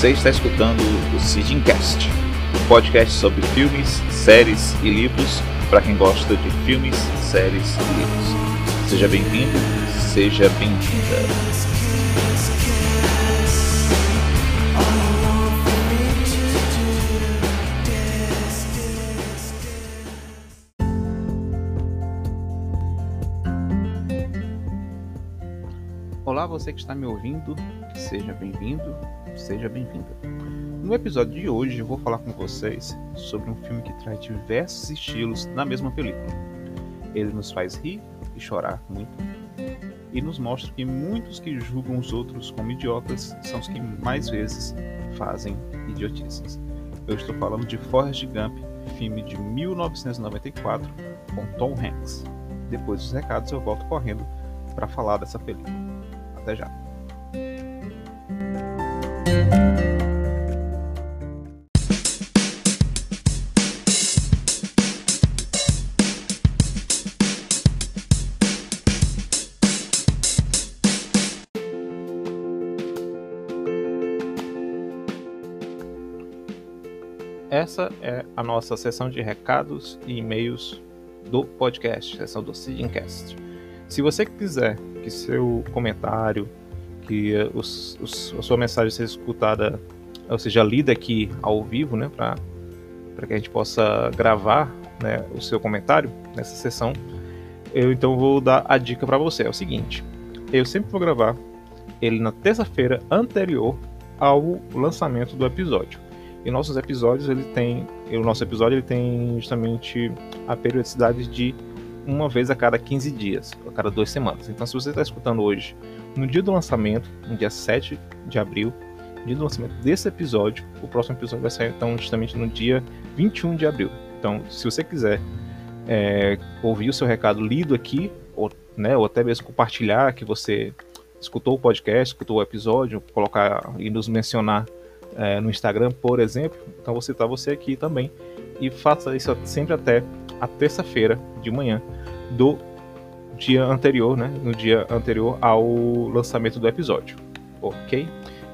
Você está escutando o Sidincast, um podcast sobre filmes, séries e livros para quem gosta de filmes, séries e livros. Seja bem-vindo, seja bem-vinda. Você que está me ouvindo, seja bem-vindo, seja bem-vinda. No episódio de hoje, eu vou falar com vocês sobre um filme que traz diversos estilos na mesma película. Ele nos faz rir e chorar muito, e nos mostra que muitos que julgam os outros como idiotas são os que mais vezes fazem idiotices. Eu estou falando de Forrest Gump, filme de 1994 com Tom Hanks. Depois dos recados, eu volto correndo para falar dessa película. Até já. Essa é a nossa sessão de recados e e-mails do podcast, sessão do Sidincast. Se você quiser que seu comentário, que os, os, a sua mensagem seja escutada, ou seja, lida aqui ao vivo, né, para que a gente possa gravar né, o seu comentário nessa sessão, eu então vou dar a dica para você. É o seguinte: eu sempre vou gravar ele na terça-feira anterior ao lançamento do episódio. E nossos episódios ele tem, o nosso episódio ele tem justamente a periodicidade de uma vez a cada 15 dias, a cada duas semanas. Então, se você está escutando hoje, no dia do lançamento, no dia 7 de abril, dia do lançamento desse episódio, o próximo episódio vai sair então justamente no dia 21 de abril. Então, se você quiser é, ouvir o seu recado lido aqui, ou, né, ou até mesmo compartilhar que você escutou o podcast, escutou o episódio, colocar e nos mencionar é, no Instagram, por exemplo, então você está você aqui também e faça isso sempre até a terça-feira de manhã do dia anterior, né? No dia anterior ao lançamento do episódio, ok?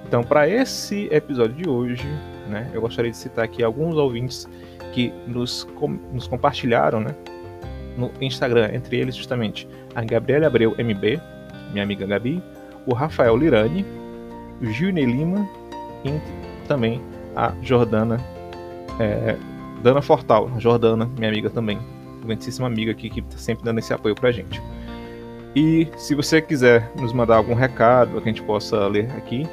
Então, para esse episódio de hoje, né? Eu gostaria de citar aqui alguns ouvintes que nos, com, nos compartilharam, né? No Instagram, entre eles justamente a Gabriela Abreu MB, minha amiga Gabi, o Rafael Lirani, o Gilney Lima e também a Jordana é, Dana Fortal, Jordana, minha amiga também, grandíssima amiga aqui que está sempre dando esse apoio pra gente. E se você quiser nos mandar algum recado que a gente possa ler aqui,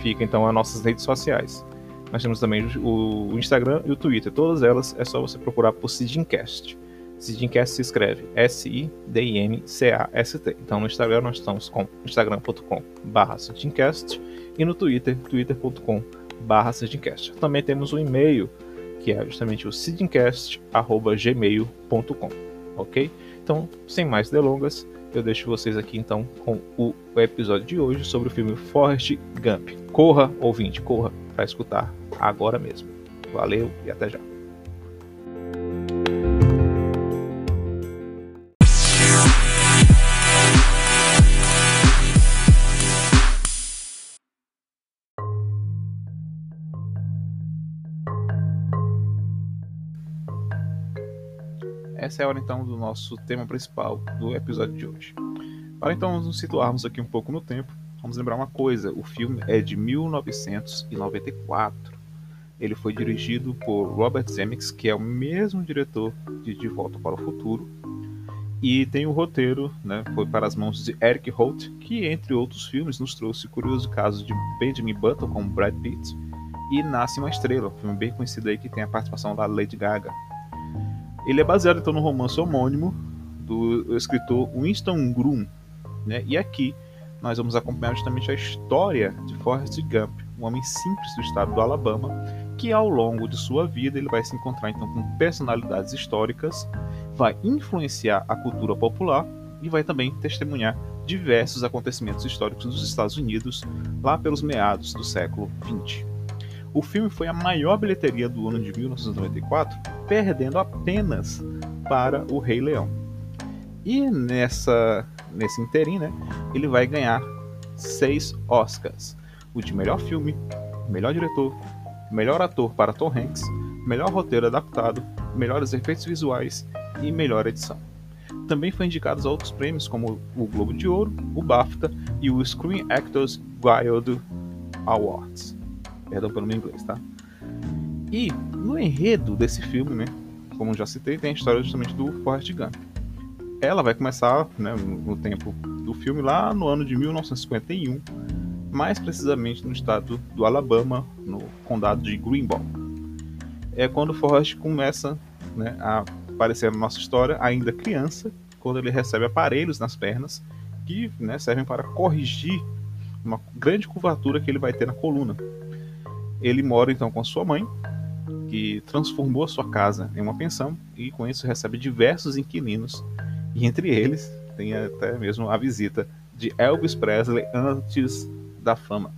fica então as nossas redes sociais. Nós temos também o Instagram e o Twitter. Todas elas é só você procurar por Sidincast. Sidincast se escreve S-I-D-I-N-C-A-S-T. Então no Instagram nós estamos com instagram.com.br Sidincast e no Twitter, twitter.com.br Sidincast. Também temos o um e-mail que é justamente o sidincast.gmail.com, ok? Então, sem mais delongas, eu deixo vocês aqui então com o episódio de hoje sobre o filme Forrest Gump. Corra, ouvinte, corra para escutar agora mesmo. Valeu e até já. Essa é a hora então do nosso tema principal do episódio de hoje. Para então nos situarmos aqui um pouco no tempo, vamos lembrar uma coisa: o filme é de 1994. Ele foi dirigido por Robert Zemeckis, que é o mesmo diretor de De Volta para o Futuro, e tem o roteiro, né, foi para as mãos de Eric Holt, que entre outros filmes nos trouxe o curioso caso de Benjamin Button com Brad Pitt e Nasce uma Estrela, um filme bem conhecido aí que tem a participação da Lady Gaga. Ele é baseado então no romance homônimo do escritor Winston Groom, né? E aqui nós vamos acompanhar justamente a história de Forrest Gump, um homem simples do estado do Alabama, que ao longo de sua vida ele vai se encontrar então com personalidades históricas, vai influenciar a cultura popular e vai também testemunhar diversos acontecimentos históricos nos Estados Unidos lá pelos meados do século XX. O filme foi a maior bilheteria do ano de 1994, perdendo apenas para O Rei Leão. E nessa nesse interim, né, ele vai ganhar seis Oscars: o de melhor filme, melhor diretor, melhor ator para Tom Hanks, melhor roteiro adaptado, melhores efeitos visuais e melhor edição. Também foi indicado a outros prêmios como o Globo de Ouro, o BAFTA e o Screen Actors Guild Awards. Perdão pelo meu inglês, tá? E no enredo desse filme, né, como já citei, tem a história justamente do Forrest Gump. Ela vai começar né, no tempo do filme lá no ano de 1951, mais precisamente no estado do Alabama, no condado de Greenball. É quando Forrest começa né, a aparecer na nossa história, ainda criança, quando ele recebe aparelhos nas pernas que né, servem para corrigir uma grande curvatura que ele vai ter na coluna. Ele mora então com sua mãe, que transformou a sua casa em uma pensão e com isso recebe diversos inquilinos e entre eles tem até mesmo a visita de Elvis Presley antes da fama.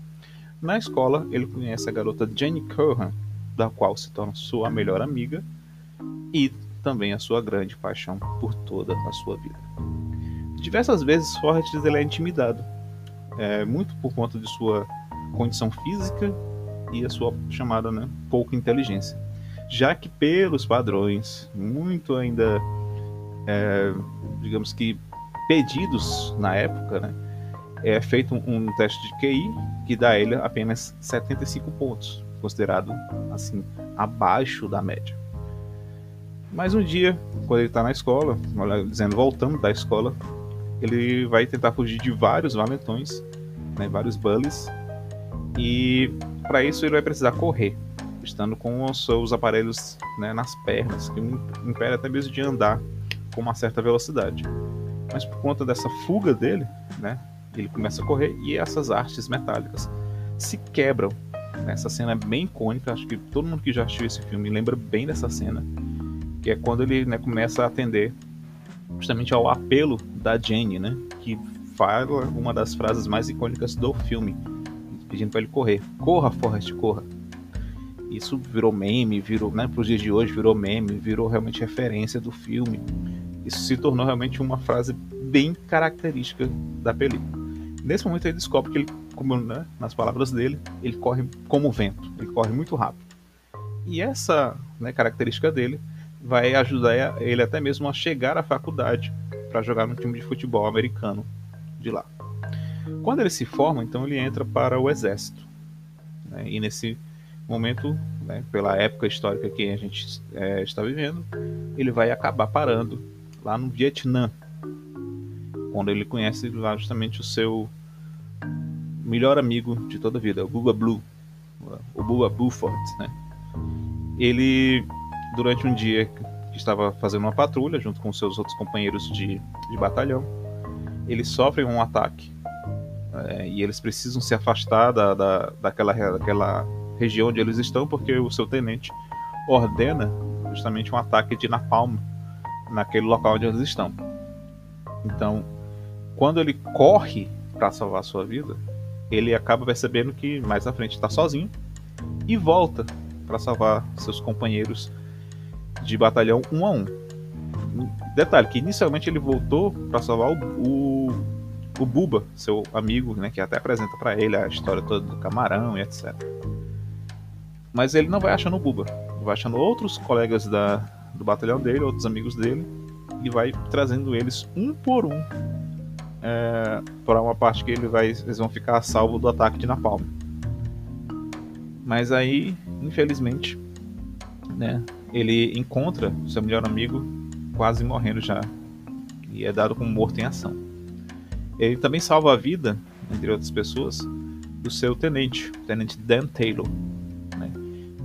Na escola, ele conhece a garota Jenny Curran, da qual se torna sua melhor amiga e também a sua grande paixão por toda a sua vida. Diversas vezes Forrest ele é intimidado, é, muito por conta de sua condição física e a sua chamada né, pouca inteligência, já que pelos padrões muito ainda, é, digamos que pedidos na época, né, é feito um, teste de QI que dá a ele apenas 75 pontos, considerado assim abaixo da média. Mas um dia, quando ele está na escola, dizendo voltando da escola, ele vai tentar fugir de vários valentões, né, vários bullies, e para isso ele vai precisar correr, estando com os seus aparelhos né, nas pernas, que impede até mesmo de andar com uma certa velocidade. Mas por conta dessa fuga dele, né, ele começa a correr e essas artes metálicas se quebram. Essa cena é bem icônica, acho que todo mundo que já assistiu esse filme lembra bem dessa cena que é quando ele né, começa a atender justamente ao apelo da Jane, né, que fala uma das frases mais icônicas do filme, pedindo para ele correr. Corra, Forrest, corra. Isso virou meme, virou, né, para os dias de hoje, virou meme, virou realmente referência do filme. Isso se tornou realmente uma frase bem característica da película. Nesse momento ele descobre que ele, como né, nas palavras dele, ele corre como vento, ele corre muito rápido. E essa né, característica dele vai ajudar ele até mesmo a chegar à faculdade para jogar no time de futebol americano de lá. Quando ele se forma, então ele entra para o exército. Né? E nesse momento, né, pela época histórica que a gente é, está vivendo, ele vai acabar parando lá no Vietnã, quando ele conhece lá justamente o seu melhor amigo de toda a vida, o Bubba Blue, o Bubba Buford, né? Ele durante um dia que estava fazendo uma patrulha junto com seus outros companheiros de, de batalhão, eles sofrem um ataque é, e eles precisam se afastar da, da, daquela, daquela região onde eles estão porque o seu tenente ordena justamente um ataque de napalm naquele local onde eles estão. Então, quando ele corre para salvar sua vida, ele acaba percebendo que mais à frente está sozinho e volta para salvar seus companheiros de batalhão um a um. Detalhe que inicialmente ele voltou para salvar o, o, o, Buba, seu amigo, né, que até apresenta para ele a história toda do camarão e etc. Mas ele não vai achando o Buba, vai achando outros colegas da, do batalhão dele, outros amigos dele, e vai trazendo eles um por um é, para uma parte que ele vai, eles vão ficar a salvo do ataque de Napalm. Mas aí, infelizmente, né, ele encontra seu melhor amigo quase morrendo já e é dado como morto em ação. Ele também salva a vida, entre outras pessoas, do seu tenente, o tenente Dan Taylor, né?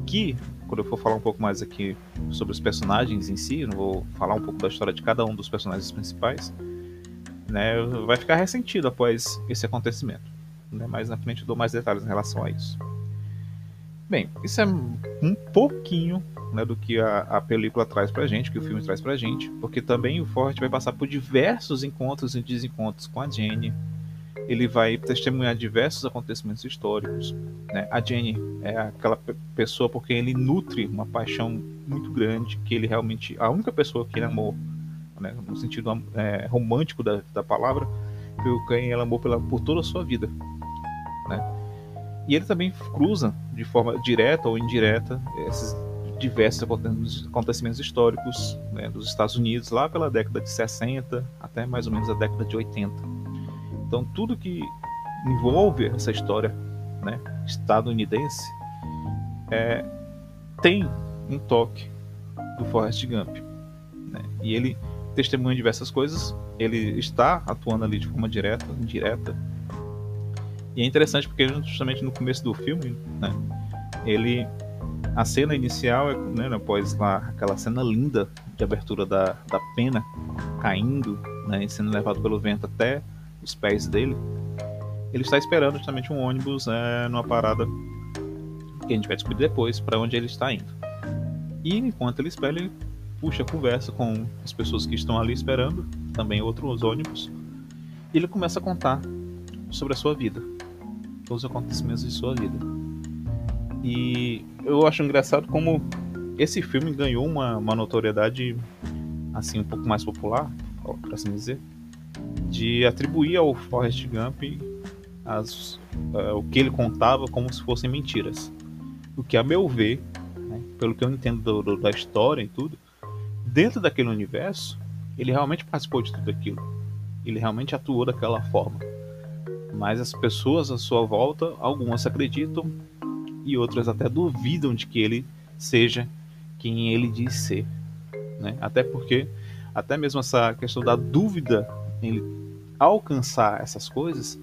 que, quando eu for falar um pouco mais aqui sobre os personagens em si, não vou falar um pouco da história de cada um dos personagens principais, né? vai ficar ressentido após esse acontecimento. Né? Mais na frente eu dou mais detalhes em relação a isso. Bem, isso é um pouquinho né, do que a, a película traz pra gente, que o filme traz pra gente, porque também o Ford vai passar por diversos encontros e desencontros com a Jenny. Ele vai testemunhar diversos acontecimentos históricos. Né? A Jenny é aquela pessoa por quem ele nutre uma paixão muito grande, que ele realmente. A única pessoa que ele amou, né, no sentido é, romântico da, da palavra, foi quem ele amou pela, por toda a sua vida. Né? E ele também cruza de forma direta ou indireta esses diversos acontecimentos históricos né, dos Estados Unidos lá pela década de 60 até mais ou menos a década de 80. Então tudo que envolve essa história né, estadunidense é, tem um toque do Forrest Gump. Né? E ele testemunha diversas coisas, ele está atuando ali de forma direta, indireta. E é interessante porque justamente no começo do filme, né, ele a cena inicial é né, após lá aquela cena linda de abertura da, da pena caindo, né, sendo levado pelo vento até os pés dele. Ele está esperando justamente um ônibus é, numa parada que a gente vai descobrir depois para onde ele está indo. E enquanto ele espera, ele puxa a conversa com as pessoas que estão ali esperando, também outros ônibus, e ele começa a contar sobre a sua vida, todos os acontecimentos de sua vida. E eu acho engraçado como esse filme ganhou uma, uma notoriedade assim um pouco mais popular, por assim dizer, de atribuir ao Forrest Gump as, uh, o que ele contava como se fossem mentiras. O que, a meu ver, né, pelo que eu entendo do, do, da história e tudo, dentro daquele universo, ele realmente participou de tudo aquilo. Ele realmente atuou daquela forma. Mas as pessoas à sua volta, algumas acreditam e outras até duvidam de que ele seja quem ele diz ser. Né? Até porque, até mesmo essa questão da dúvida em alcançar essas coisas,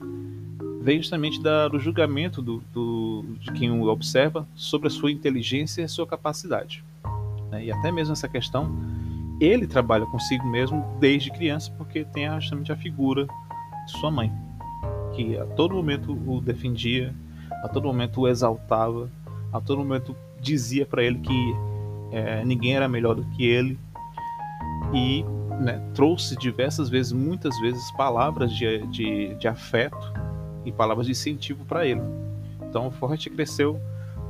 vem justamente do julgamento do, do, de quem o observa sobre a sua inteligência e a sua capacidade. Né? E até mesmo essa questão ele trabalha consigo mesmo desde criança porque tem justamente a figura de sua mãe, que a todo momento o defendia, a todo momento o exaltava, a todo momento dizia para ele que é, ninguém era melhor do que ele e né, trouxe diversas vezes, muitas vezes, palavras de, de, de afeto e palavras de incentivo para ele. Então, Forrest cresceu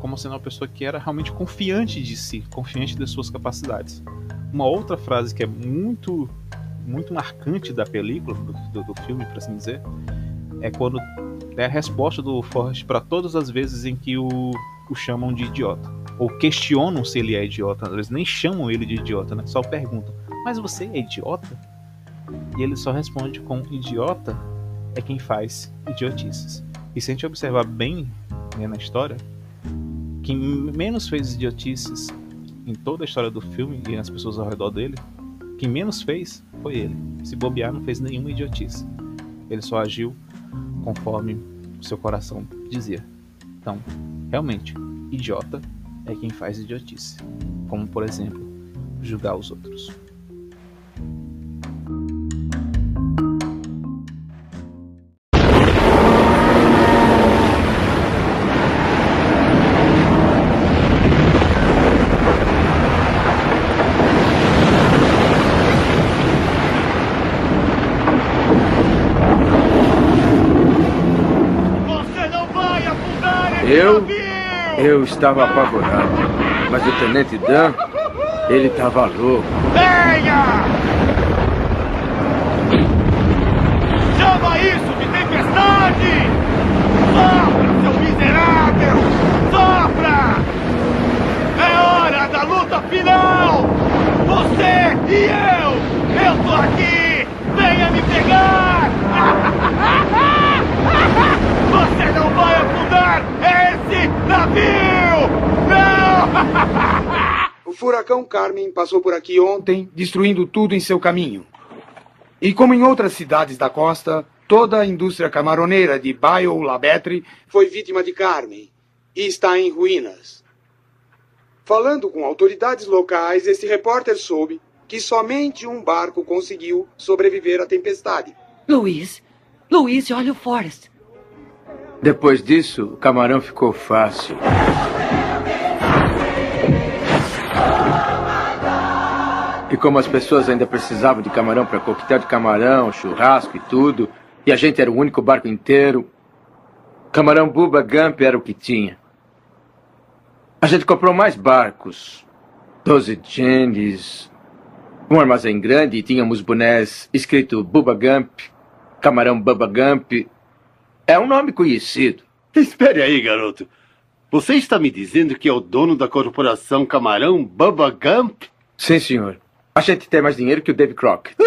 como sendo uma pessoa que era realmente confiante de si, confiante das suas capacidades. Uma outra frase que é muito muito marcante da película, do, do filme, para assim dizer, é quando é a resposta do Forrest para todas as vezes em que o, o chamam de idiota. Ou questionam se ele é idiota. Eles nem chamam ele de idiota, né? Só perguntam: Mas você é idiota? E ele só responde com: Idiota é quem faz idiotices. E se a gente observar bem né, na história, quem menos fez idiotices em toda a história do filme e as pessoas ao redor dele, quem menos fez foi ele. Se bobear, não fez nenhuma idiotice. Ele só agiu conforme o seu coração dizia. Então, realmente, idiota é quem faz idiotice. Como, por exemplo, julgar os outros. Eu estava apavorado, mas o Tenente Dan, ele estava louco. Venha! Chama isso de tempestade! Sopra, seu miserável! Sopra! É hora da luta final! Você e eu! Eu tô aqui! Venha me pegar! Você não vai afundar esse navio! Não! O furacão Carmen passou por aqui ontem, destruindo tudo em seu caminho. E como em outras cidades da costa, toda a indústria camaroneira de Baio Labetre foi vítima de Carmen e está em ruínas. Falando com autoridades locais, esse repórter soube que somente um barco conseguiu sobreviver à tempestade. Luiz, Luiz, olha o Forrest. Depois disso, o camarão ficou fácil. E como as pessoas ainda precisavam de camarão para coquetel de camarão, churrasco e tudo, e a gente era o único barco inteiro, camarão Buba Gump era o que tinha. A gente comprou mais barcos. Doze Jennies, um armazém grande e tínhamos bonés escrito Buba Gump, camarão Bubba Gump, é um nome conhecido. Espere aí, garoto. Você está me dizendo que é o dono da corporação Camarão Bubba Gump? Sim, senhor. A gente tem mais dinheiro que o Dave Crockett.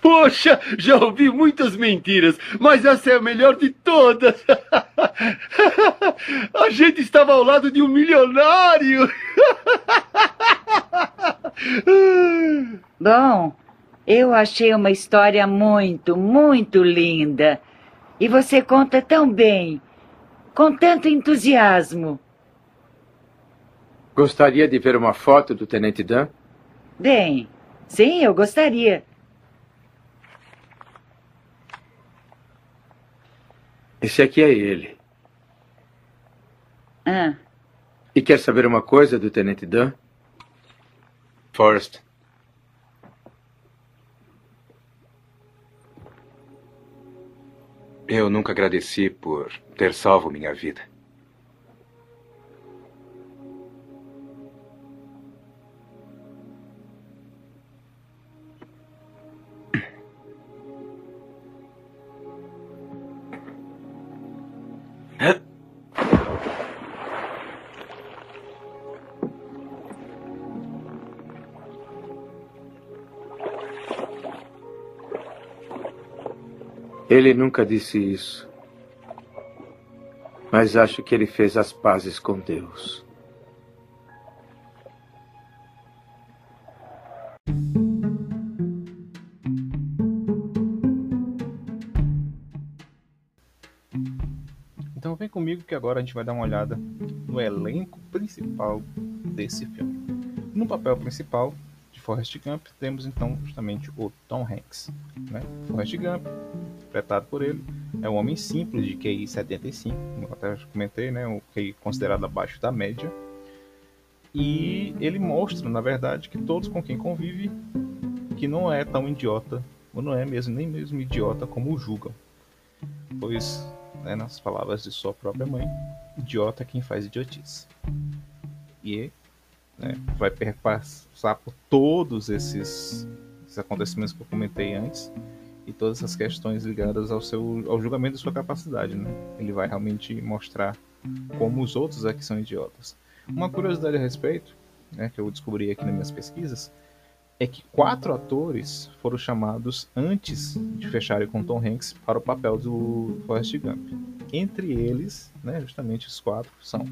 Poxa, já ouvi muitas mentiras, mas essa é a melhor de todas. A gente estava ao lado de um milionário. Bom, eu achei uma história muito, muito linda. E você conta tão bem, com tanto entusiasmo. Gostaria de ver uma foto do Tenente Dan? Bem, sim, eu gostaria. Esse aqui é ele. Ah, E quer saber uma coisa do Tenente Dan? Forrest. Eu nunca agradeci por ter salvo minha vida. Ele nunca disse isso. Mas acho que ele fez as pazes com Deus. Então vem comigo que agora a gente vai dar uma olhada no elenco principal desse filme. No papel principal de Forrest Gump temos então justamente o Tom Hanks. Né? Forrest Gump, interpretado por ele, é um homem simples de QI 75, como eu até comentei, né? um QI considerado abaixo da média. E ele mostra, na verdade, que todos com quem convive que não é tão idiota, ou não é mesmo nem mesmo idiota como o julgam. Pois né, nas palavras de sua própria mãe, idiota é quem faz idiotice. E né, vai perpassar por todos esses, esses acontecimentos que eu comentei antes todas essas questões ligadas ao seu ao julgamento de sua capacidade. Né? Ele vai realmente mostrar como os outros é que são idiotas. Uma curiosidade a respeito, né, que eu descobri aqui nas minhas pesquisas, é que quatro atores foram chamados antes de fecharem com Tom Hanks para o papel do Forrest Gump. Entre eles, né, justamente os quatro, são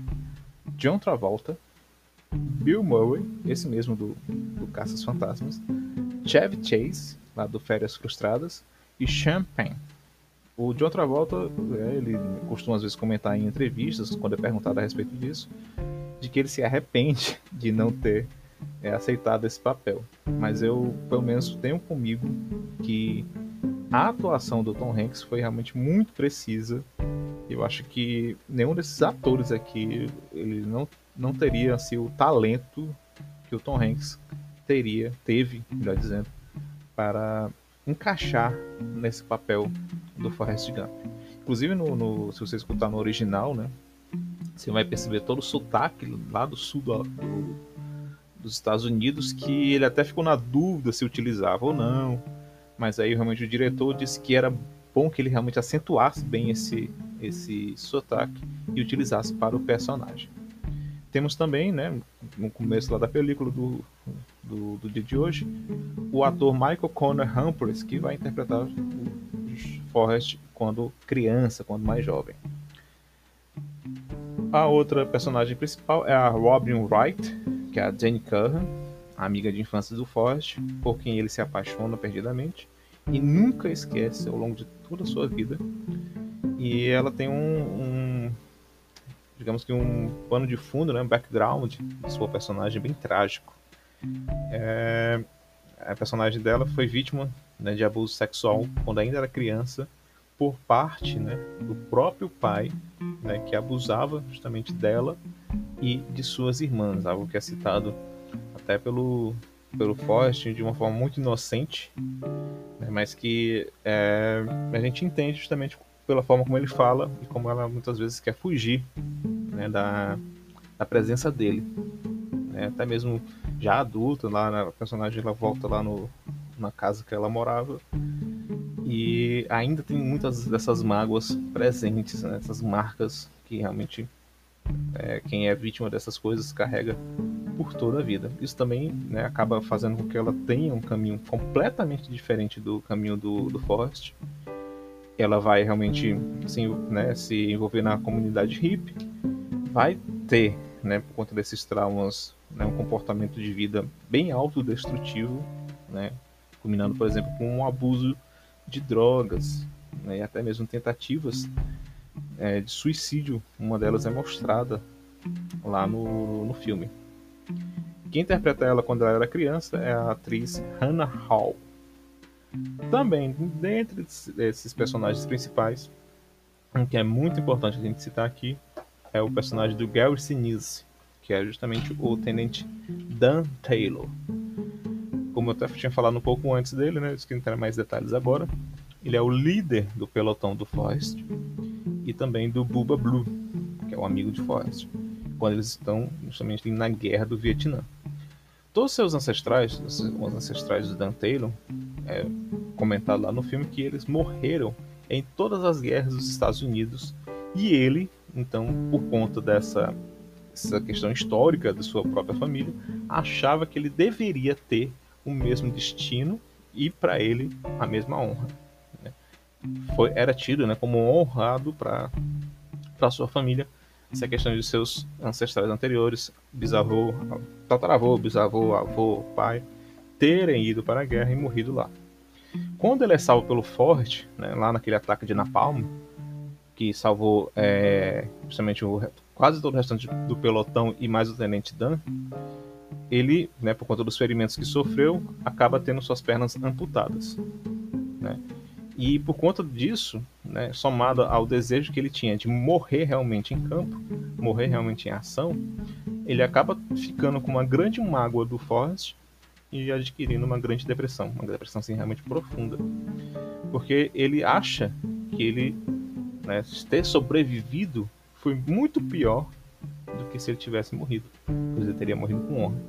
John Travolta, Bill Murray, esse mesmo do, do Caças Fantasmas, Chevy Chase, lá do Férias Frustradas, e Penn. O John Travolta, é, ele costuma às vezes comentar em entrevistas, quando é perguntado a respeito disso, de que ele se arrepende de não ter é, aceitado esse papel. Mas eu, pelo menos, tenho comigo que a atuação do Tom Hanks foi realmente muito precisa. Eu acho que nenhum desses atores aqui ele não, não teria assim, o talento que o Tom Hanks teria, teve, melhor dizendo, para encaixar nesse papel do Forrest Gump. Inclusive, no, no, se você escutar no original, né, você vai perceber todo o sotaque lá do sul do, do dos Estados Unidos que ele até ficou na dúvida se utilizava ou não. Mas aí realmente o diretor disse que era bom que ele realmente acentuasse bem esse, esse sotaque e utilizasse para o personagem. Temos também, né, no começo lá da película do, do, do dia de hoje, o ator Michael Connor Humphries, que vai interpretar o Forrest quando criança, quando mais jovem. A outra personagem principal é a Robin Wright, que é a Jane Curran, amiga de infância do Forrest, por quem ele se apaixona perdidamente e nunca esquece ao longo de toda a sua vida. E ela tem um, um digamos que um pano de fundo, né, um background de sua personagem bem trágico. É, a personagem dela foi vítima né, de abuso sexual quando ainda era criança por parte né, do próprio pai, né, que abusava justamente dela e de suas irmãs, algo que é citado até pelo, pelo Forrest de uma forma muito inocente, né, mas que é, a gente entende justamente pela forma como ele fala e como ela muitas vezes quer fugir né, da, da presença dele. Né, até mesmo já adulta, lá a personagem ela volta lá no, na casa que ela morava E ainda tem muitas dessas mágoas presentes, né? essas marcas que realmente é, quem é vítima dessas coisas carrega por toda a vida. Isso também né, acaba fazendo com que ela tenha um caminho completamente diferente do caminho do, do Forrest. Ela vai realmente assim, né, se envolver na comunidade hippie, vai ter, né, por conta desses traumas, né, um comportamento de vida bem autodestrutivo, né, culminando, por exemplo, com um abuso de drogas, né, e até mesmo tentativas é, de suicídio. Uma delas é mostrada lá no, no filme. Quem interpreta ela quando ela era criança é a atriz Hannah Hall. Também, dentre esses personagens principais, um que é muito importante a gente citar aqui é o personagem do Gary Sinise, que é justamente o tenente Dan Taylor. Como eu até tinha falado um pouco antes dele, né, eu entrar mais detalhes agora. Ele é o líder do pelotão do Forrest e também do Bubba Blue, que é o amigo de Forrest, quando eles estão justamente na guerra do Vietnã. Todos os seus ancestrais, os ancestrais do Dan Taylor, é comentado lá no filme que eles morreram em todas as guerras dos Estados Unidos. E ele, então, por conta dessa essa questão histórica de sua própria família, achava que ele deveria ter o mesmo destino e para ele a mesma honra foi, era tido né, como honrado para sua família essa questão de seus ancestrais anteriores, bisavô, tataravô, bisavô, avô, pai, terem ido para a guerra e morrido lá. Quando ele é salvo pelo Ford, né, lá naquele ataque de Napalm, que salvou é, justamente o, quase todo o restante do pelotão e mais o tenente Dan, ele, né, por conta dos ferimentos que sofreu, acaba tendo suas pernas amputadas. Né? E por conta disso, né, somado ao desejo que ele tinha de morrer realmente em campo, morrer realmente em ação, ele acaba ficando com uma grande mágoa do Forrest e adquirindo uma grande depressão, uma depressão assim, realmente profunda. Porque ele acha que ele né, ter sobrevivido foi muito pior do que se ele tivesse morrido, pois ele teria morrido com honra.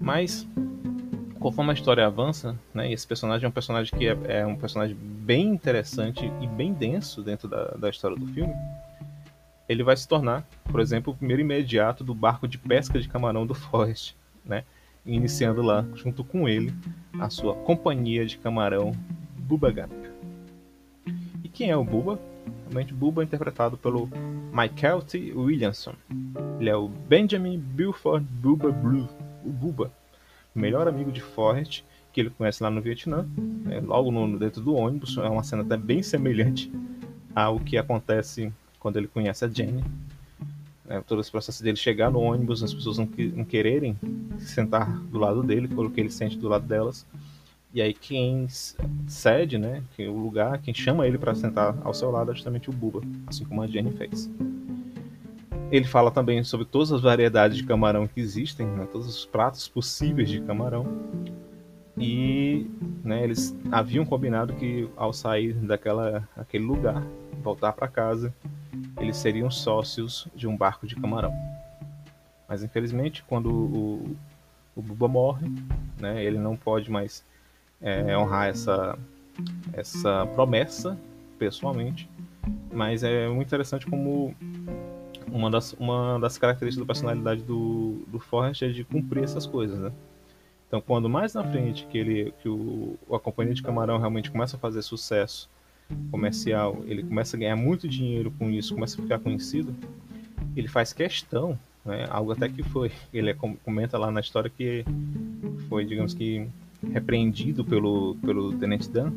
Mas conforme a história avança, né, esse personagem é um personagem que é, é, um personagem bem interessante e bem denso dentro da, da história do filme, ele vai se tornar, por exemplo, o primeiro imediato do barco de pesca de camarão do Forrest, né, iniciando lá, junto com ele, a sua companhia de camarão Bubba Gump. E quem é o Bubba? Realmente, Bubba é interpretado pelo Michael T. Williamson. Ele é o Benjamin Buford Bubba Blue, o Bubba melhor amigo de Forrest, que ele conhece lá no Vietnã, é, logo no, dentro do ônibus. É uma cena até bem semelhante ao que acontece quando ele conhece a Jenny. É, todo esse processo dele chegar no ônibus, as pessoas não, não quererem sentar do lado dele, pelo que ele sente do lado delas. E aí quem cede, né, que o lugar, quem chama ele para sentar ao seu lado é justamente o Buba, assim como a Jenny fez. Ele fala também sobre todas as variedades de camarão que existem, né, todos os pratos possíveis de camarão. E né, eles haviam combinado que ao sair daquela aquele lugar, voltar para casa, eles seriam sócios de um barco de camarão. Mas infelizmente, quando o, o Buba morre, né, ele não pode mais é, honrar essa, essa promessa pessoalmente. Mas é muito interessante como uma das, uma das características da personalidade do, do Forrest é de cumprir essas coisas, né? Então, quando mais na frente que ele que o, a companhia de camarão realmente começa a fazer sucesso comercial, ele começa a ganhar muito dinheiro com isso, começa a ficar conhecido, ele faz questão, né, algo até que foi, ele é, comenta lá na história que foi, digamos que, repreendido pelo, pelo Tenente Dan,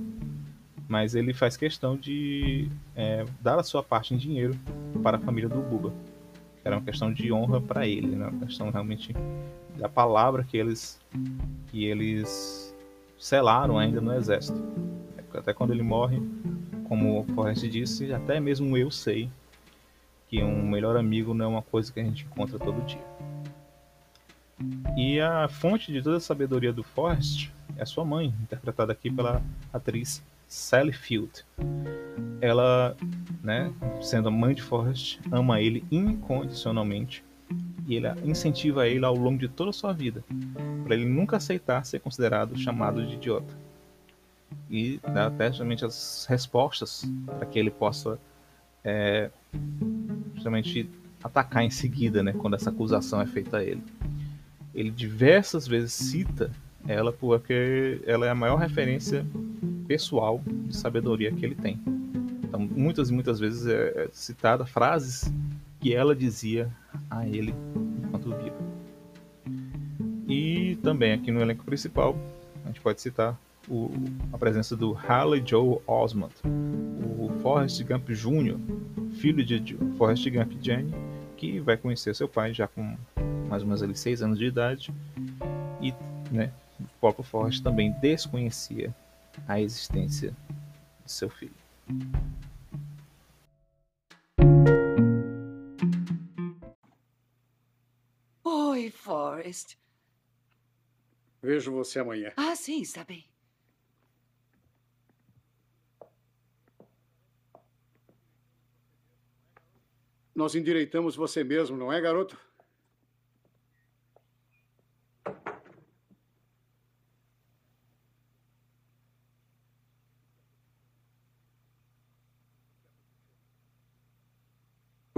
mas ele faz questão de é, dar a sua parte em dinheiro para a família do Buba. Era uma questão de honra para ele, né? uma questão realmente da palavra que eles que eles selaram ainda no exército. Até quando ele morre, como o Forrest disse, até mesmo eu sei que um melhor amigo não é uma coisa que a gente encontra todo dia. E a fonte de toda a sabedoria do Forrest é sua mãe, interpretada aqui pela atriz Sally Field. Ela, né, sendo a mãe de Forrest, ama ele incondicionalmente e ele incentiva ele ao longo de toda a sua vida, para ele nunca aceitar ser considerado chamado de idiota. e dá até justamente as respostas para que ele possa é, justamente atacar em seguida, né, quando essa acusação é feita a ele. Ele diversas vezes cita ela porque ela é a maior referência pessoal de sabedoria que ele tem. Então, muitas e muitas vezes é, é citada frases que ela dizia a ele enquanto vivo. E também aqui no elenco principal, a gente pode citar o, a presença do Harley Joe Osmond, o Forrest Gump Jr., filho de Forrest Gump Jenny, que vai conhecer seu pai já com mais ou menos ali, seis anos de idade e né, o próprio Forrest também desconhecia a existência de seu filho. Oi, Forrest. Vejo você amanhã. Ah, sim, está bem. Nós endireitamos você mesmo, não é, garoto?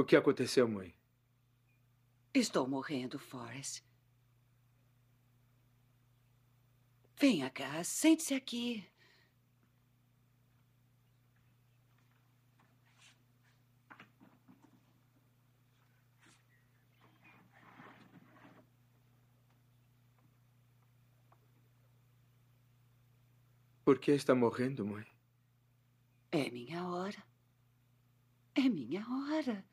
O que aconteceu, mãe? Estou morrendo, Forrest. Venha cá, sente-se aqui. Por que está morrendo, mãe? É minha hora. É minha hora.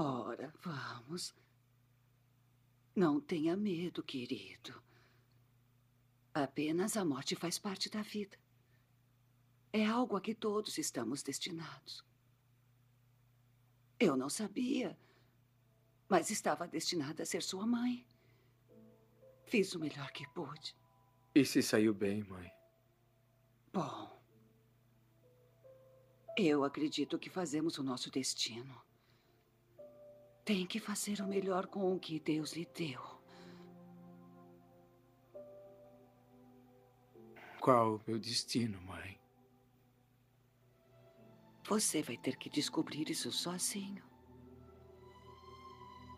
Ora, vamos. Não tenha medo, querido. Apenas a morte faz parte da vida. É algo a que todos estamos destinados. Eu não sabia, mas estava destinada a ser sua mãe. Fiz o melhor que pude. E se saiu bem, mãe? Bom, eu acredito que fazemos o nosso destino. Tem que fazer o melhor com o que Deus lhe deu. Qual o meu destino, mãe? Você vai ter que descobrir isso sozinho.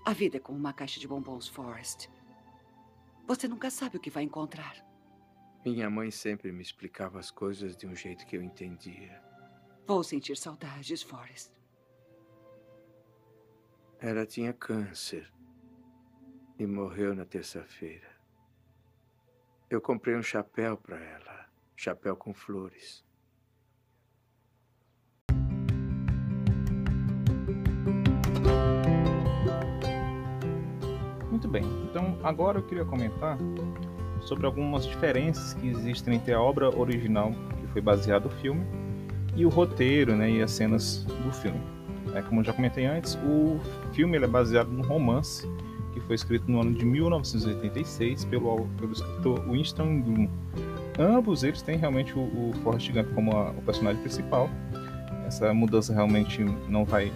A vida é como uma caixa de bombons, Forrest. Você nunca sabe o que vai encontrar. Minha mãe sempre me explicava as coisas de um jeito que eu entendia. Vou sentir saudades, Forrest. Ela tinha câncer e morreu na terça-feira. Eu comprei um chapéu para ela, chapéu com flores. Muito bem, então agora eu queria comentar sobre algumas diferenças que existem entre a obra original, que foi baseada no filme, e o roteiro né, e as cenas do filme. É, como já comentei antes, o filme é baseado num romance que foi escrito no ano de 1986 pelo, pelo escritor Winston Bloom. Ambos eles têm realmente o, o Forrest Gump como a, o personagem principal. Essa mudança realmente não vai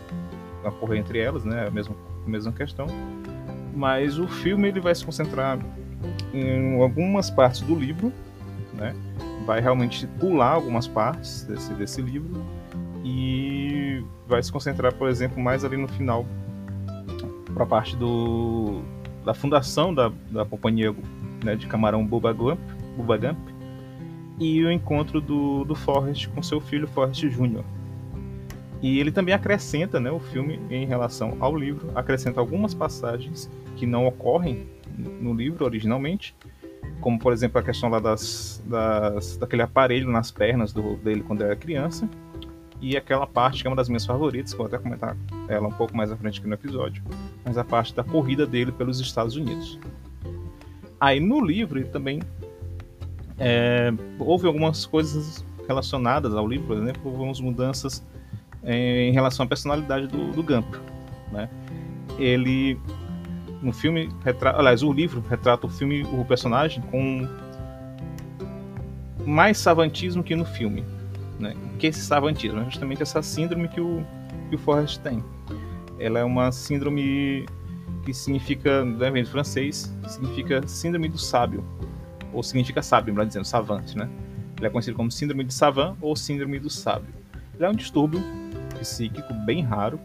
ocorrer entre elas, né? É a mesma, a mesma questão. Mas o filme ele vai se concentrar em algumas partes do livro, né? Vai realmente pular algumas partes desse, desse livro e vai se concentrar, por exemplo, mais ali no final para a parte do da fundação da, da companhia né, de camarão Bubba Gump, Bubba Gump e o encontro do, do Forrest com seu filho Forrest Jr. E ele também acrescenta, né, o filme em relação ao livro, acrescenta algumas passagens que não ocorrem no livro originalmente, como por exemplo a questão lá das, das daquele aparelho nas pernas do, dele quando era criança, e aquela parte que é uma das minhas favoritas, que vou até comentar ela um pouco mais à frente aqui no episódio, mas a parte da corrida dele pelos Estados Unidos. Aí no livro ele também é, houve algumas coisas relacionadas ao livro, por exemplo, algumas mudanças é, em relação à personalidade do, do Gump. Né? Ele no filme, retrata, aliás, o livro retrata o filme, o personagem com mais savantismo que no filme. Né? Que esse savantismo? É justamente essa síndrome que o, que o Forrest tem. Ela é uma síndrome que significa, né, do francês, significa síndrome do sábio, ou significa sábio, melhor dizendo, savante, né? Ele é conhecido como síndrome de Savant ou síndrome do sábio. Ele é um distúrbio psíquico bem raro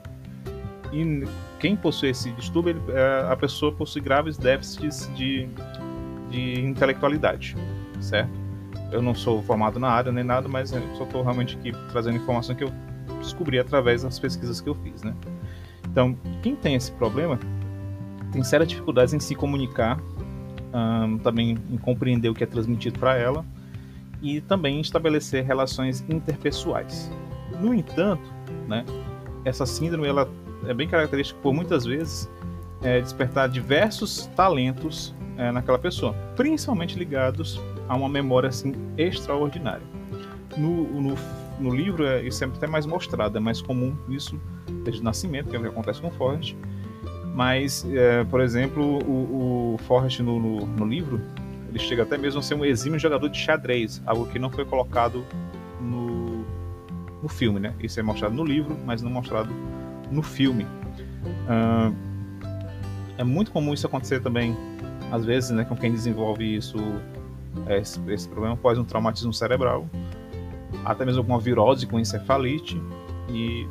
e quem possui esse distúrbio, ele, é, a pessoa possui graves déficits de, de intelectualidade, certo? Eu não sou formado na área nem nada, mas eu só estou realmente aqui trazendo informação que eu descobri através das pesquisas que eu fiz, né? Então, quem tem esse problema tem sérias dificuldades em se comunicar, também em compreender o que é transmitido para ela e também estabelecer relações interpessoais. No entanto, né, essa síndrome ela é bem característica por muitas vezes é, despertar diversos talentos é, naquela pessoa, principalmente ligados a uma memória assim extraordinária. No, no, no livro é, isso é até mais mostrado, é mais comum isso desde o nascimento, que é o que acontece com Forrest. Mas, é, por exemplo, o, o Forrest no, no, no, livro, ele chega até mesmo a ser um exímio jogador de xadrez, algo que não foi colocado no, no filme, né? Isso é mostrado no livro, mas não mostrado no filme. É muito comum isso acontecer também, às vezes, né, com quem desenvolve isso, esse, esse problema após um traumatismo cerebral, até mesmo com uma virose com encefalite, e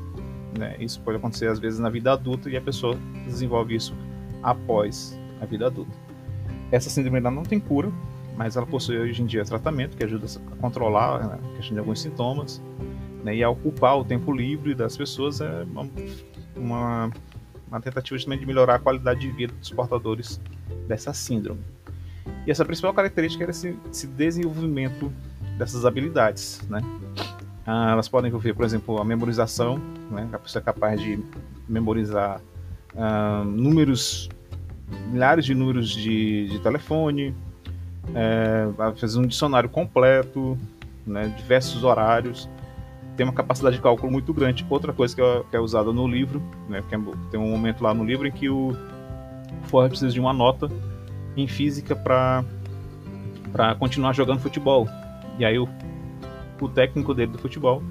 né, isso pode acontecer às vezes na vida adulta e a pessoa desenvolve isso após a vida adulta. Essa síndrome não tem cura, mas ela possui hoje em dia tratamento que ajuda a controlar né, a questão de alguns sintomas né, e a ocupar o tempo livre das pessoas é uma, uma, uma tentativa também de melhorar a qualidade de vida dos portadores dessa síndrome. E essa principal característica era esse, esse desenvolvimento dessas habilidades, né? Ah, elas podem envolver, por exemplo, a memorização, né? a pessoa é capaz de memorizar ah, números, milhares de números de, de telefone, é, fazer um dicionário completo, né? diversos horários, tem uma capacidade de cálculo muito grande. Outra coisa que é, que é usada no livro, né? É, tem um momento lá no livro em que o Ford precisa de uma nota em física para para continuar jogando futebol. E aí o o técnico dele do futebol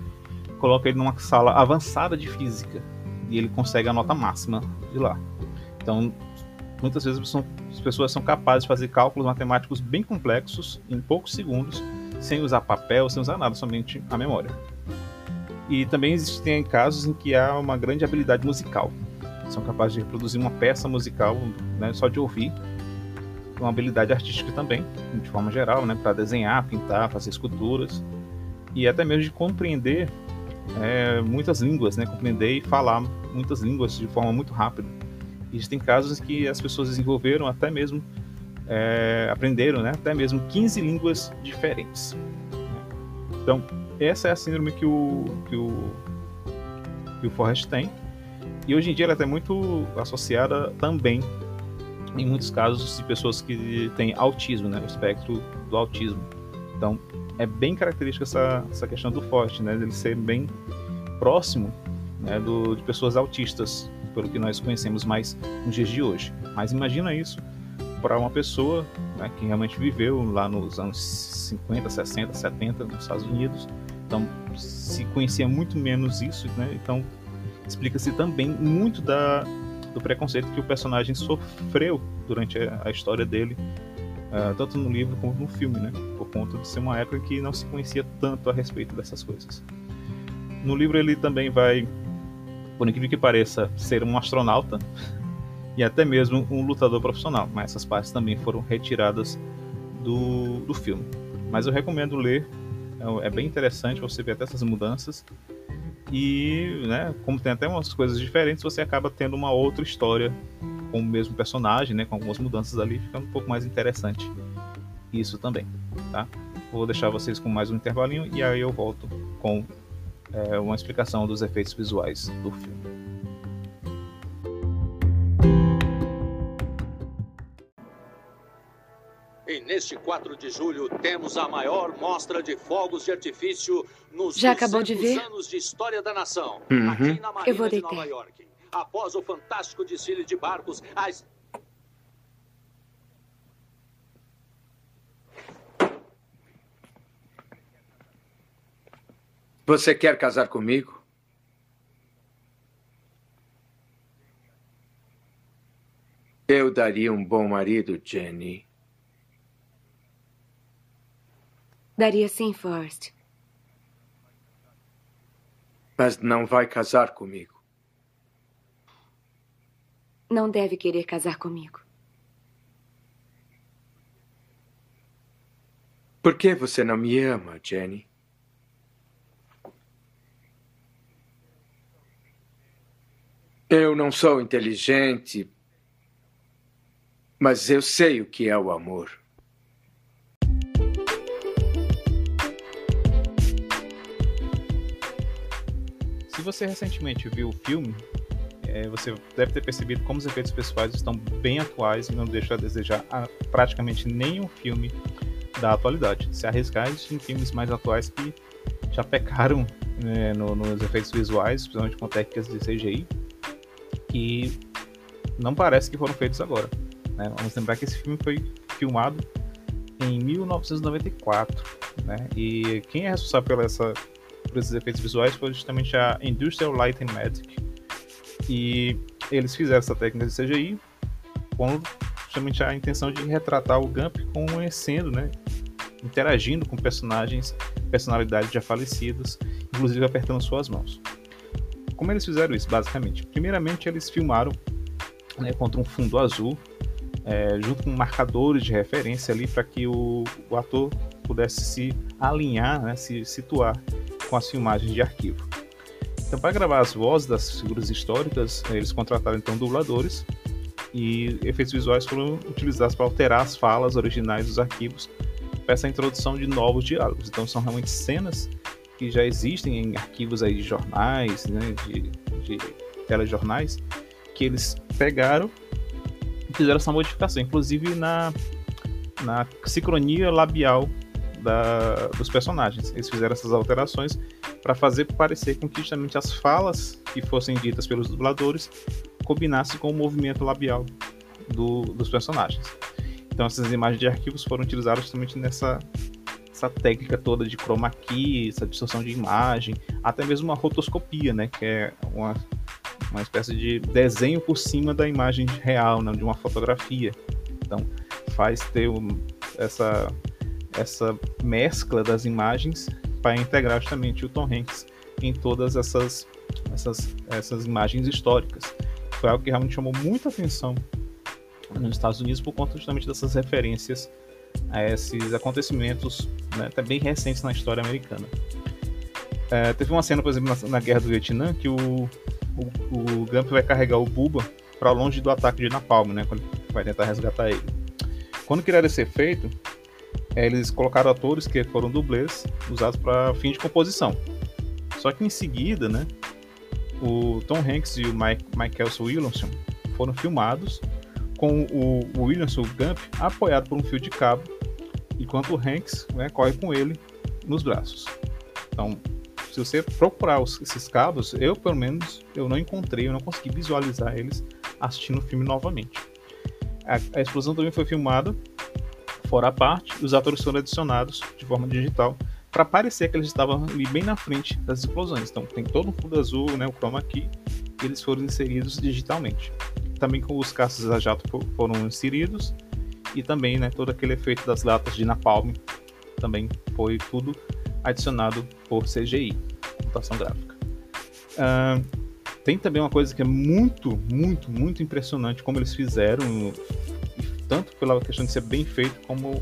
coloca ele numa sala avançada de física e ele consegue a nota máxima de lá. Então, muitas vezes as pessoas são capazes de fazer cálculos matemáticos bem complexos em poucos segundos, sem usar papel, sem usar nada, somente a memória. E também existem casos em que há uma grande habilidade musical. São capazes de reproduzir uma peça musical né, só de ouvir. Uma habilidade artística também, de forma geral, né, para desenhar, pintar, fazer esculturas e até mesmo de compreender é, muitas línguas, né? Compreender e falar muitas línguas de forma muito rápida. Existem casos que as pessoas desenvolveram até mesmo é, aprenderam, né? Até mesmo 15 línguas diferentes. Então essa é a síndrome que o que o que o Forrest tem. E hoje em dia ela é muito associada também em muitos casos de pessoas que têm autismo, né? O espectro do autismo. Então, é bem característica essa, essa questão do forte, né? Ele ser bem próximo né, do, de pessoas autistas, pelo que nós conhecemos mais nos dias de hoje. Mas imagina isso para uma pessoa né, que realmente viveu lá nos anos 50, 60, 70 nos Estados Unidos. Então, se conhecia muito menos isso, né? Então, explica-se também muito da, do preconceito que o personagem sofreu durante a, história dele uh, tanto no livro como no filme, né? Por conta de ser uma época que não se conhecia tanto a respeito dessas coisas. No livro ele também vai, por incrível que pareça, ser um astronauta e até mesmo um lutador profissional, mas essas partes também foram retiradas do, do filme. Mas eu recomendo ler, é, é bem interessante você ver até essas mudanças e, né, como tem até umas coisas diferentes, você acaba tendo uma outra história com o mesmo personagem, né, com algumas mudanças ali, ficando um pouco mais interessante isso também, tá? Vou deixar vocês com mais um intervalinho e aí eu volto com é, uma explicação dos efeitos visuais do filme. Neste 4 de julho temos a maior mostra de fogos de artifício nos Já acabou de ver? anos de história da nação. Uhum. Aqui na Marina Eu vou de. Nova York. Após o fantástico desfile de barcos, as Você quer casar comigo? Eu daria um bom marido, Jenny. Daria sim, Forrest. Mas não vai casar comigo. Não deve querer casar comigo. Por que você não me ama, Jenny? Eu não sou inteligente, mas eu sei o que é o amor. Você recentemente viu o filme, é, você deve ter percebido como os efeitos pessoais estão bem atuais e não deixam a desejar a praticamente nenhum filme da atualidade. Se arriscar, existem filmes mais atuais que já pecaram né, no, nos efeitos visuais, principalmente com técnicas de CGI, que não parece que foram feitos agora. Né? Vamos lembrar que esse filme foi filmado em 1994, né? E quem é responsável por, essa, por esses efeitos visuais foi justamente a Industrial Light and Magic. E eles fizeram essa técnica de CGI com justamente a intenção de retratar o Gump conhecendo, né? Interagindo com personagens, personalidades já falecidas, inclusive apertando suas mãos. Como eles fizeram isso, basicamente? Primeiramente, eles filmaram né, contra um fundo azul, é, junto com marcadores de referência ali para que o, o, ator pudesse se alinhar, né, se situar com as filmagens de arquivo. Então, para gravar as vozes das figuras históricas, eles contrataram então dubladores e efeitos visuais foram utilizados para alterar as falas originais dos arquivos para essa introdução de novos diálogos. Então, são realmente cenas que já existem em arquivos aí de jornais, né, de, de telejornais, que eles pegaram e fizeram essa modificação, inclusive na, na sincronia labial da, dos personagens. Eles fizeram essas alterações para fazer parecer com que justamente as falas que fossem ditas pelos dubladores combinassem com o movimento labial do, dos personagens. Então essas imagens de arquivos foram utilizadas justamente nessa essa técnica toda de chroma key, essa distorção de imagem, até mesmo uma rotoscopia, né, que é uma, uma espécie de desenho por cima da imagem real, né, de uma fotografia. Então, faz ter um, essa, essa mescla das imagens para integrar justamente o Tom Hanks em todas essas, essas, essas imagens históricas. Foi algo que realmente chamou muita atenção nos Estados Unidos por conta justamente dessas referências a esses acontecimentos né, até bem recentes na história americana. É, teve uma cena, por exemplo, na, na, Guerra do Vietnã, que o, o, o Gump vai carregar o Buba para longe do ataque de Napalm, né, quando vai tentar resgatar ele. Quando queria ser feito, é, eles colocaram atores que foram dublês usados para fim de composição. Só que em seguida, né, o Tom Hanks e o Mike, Michael Williamson foram filmados com o, o Williamson Gump apoiado por um fio de cabo, enquanto o Hanks né, corre com ele nos braços. Então, se você procurar os, esses cabos, eu pelo menos eu não encontrei, eu não consegui visualizar eles assistindo o filme novamente. A, a explosão também foi filmada fora a parte, e os atores foram adicionados de forma digital para parecer que eles estavam ali bem na frente das explosões. Então tem todo um fundo azul, né, o chroma key, e eles foram inseridos digitalmente também com os caças a jato foram inseridos e também né, todo aquele efeito das latas de napalm também foi tudo adicionado por CGI, computação gráfica. Uh, tem também uma coisa que é muito, muito, muito impressionante como eles fizeram, tanto pela questão de ser bem feito, como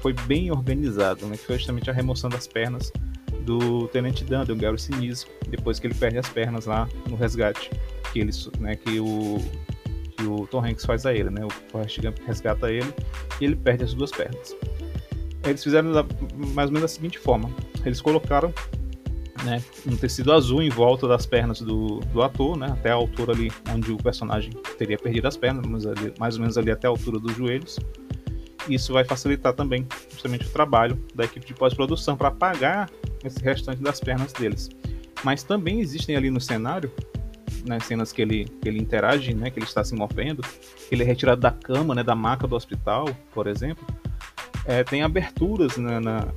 foi bem organizado, né, que foi justamente a remoção das pernas do Tenente Dan, do Gary Sinise, depois que ele perde as pernas lá no resgate que ele, né, que o que o Tom Hanks faz a ele, né? O Forrest Gump resgata ele e ele perde as duas pernas. Eles fizeram da, mais ou menos da seguinte forma: eles colocaram né, um tecido azul em volta das pernas do, do ator, né, até a altura ali onde o personagem teria perdido as pernas, mais, ali, mais ou menos ali até a altura dos joelhos. Isso vai facilitar também justamente o trabalho da equipe de pós-produção para apagar esse restante das pernas deles. Mas também existem ali no cenário né, cenas que ele, que ele interage, né, que ele está se movendo, ele é retirado da cama, né, da maca do hospital, por exemplo, é, tem aberturas né, na,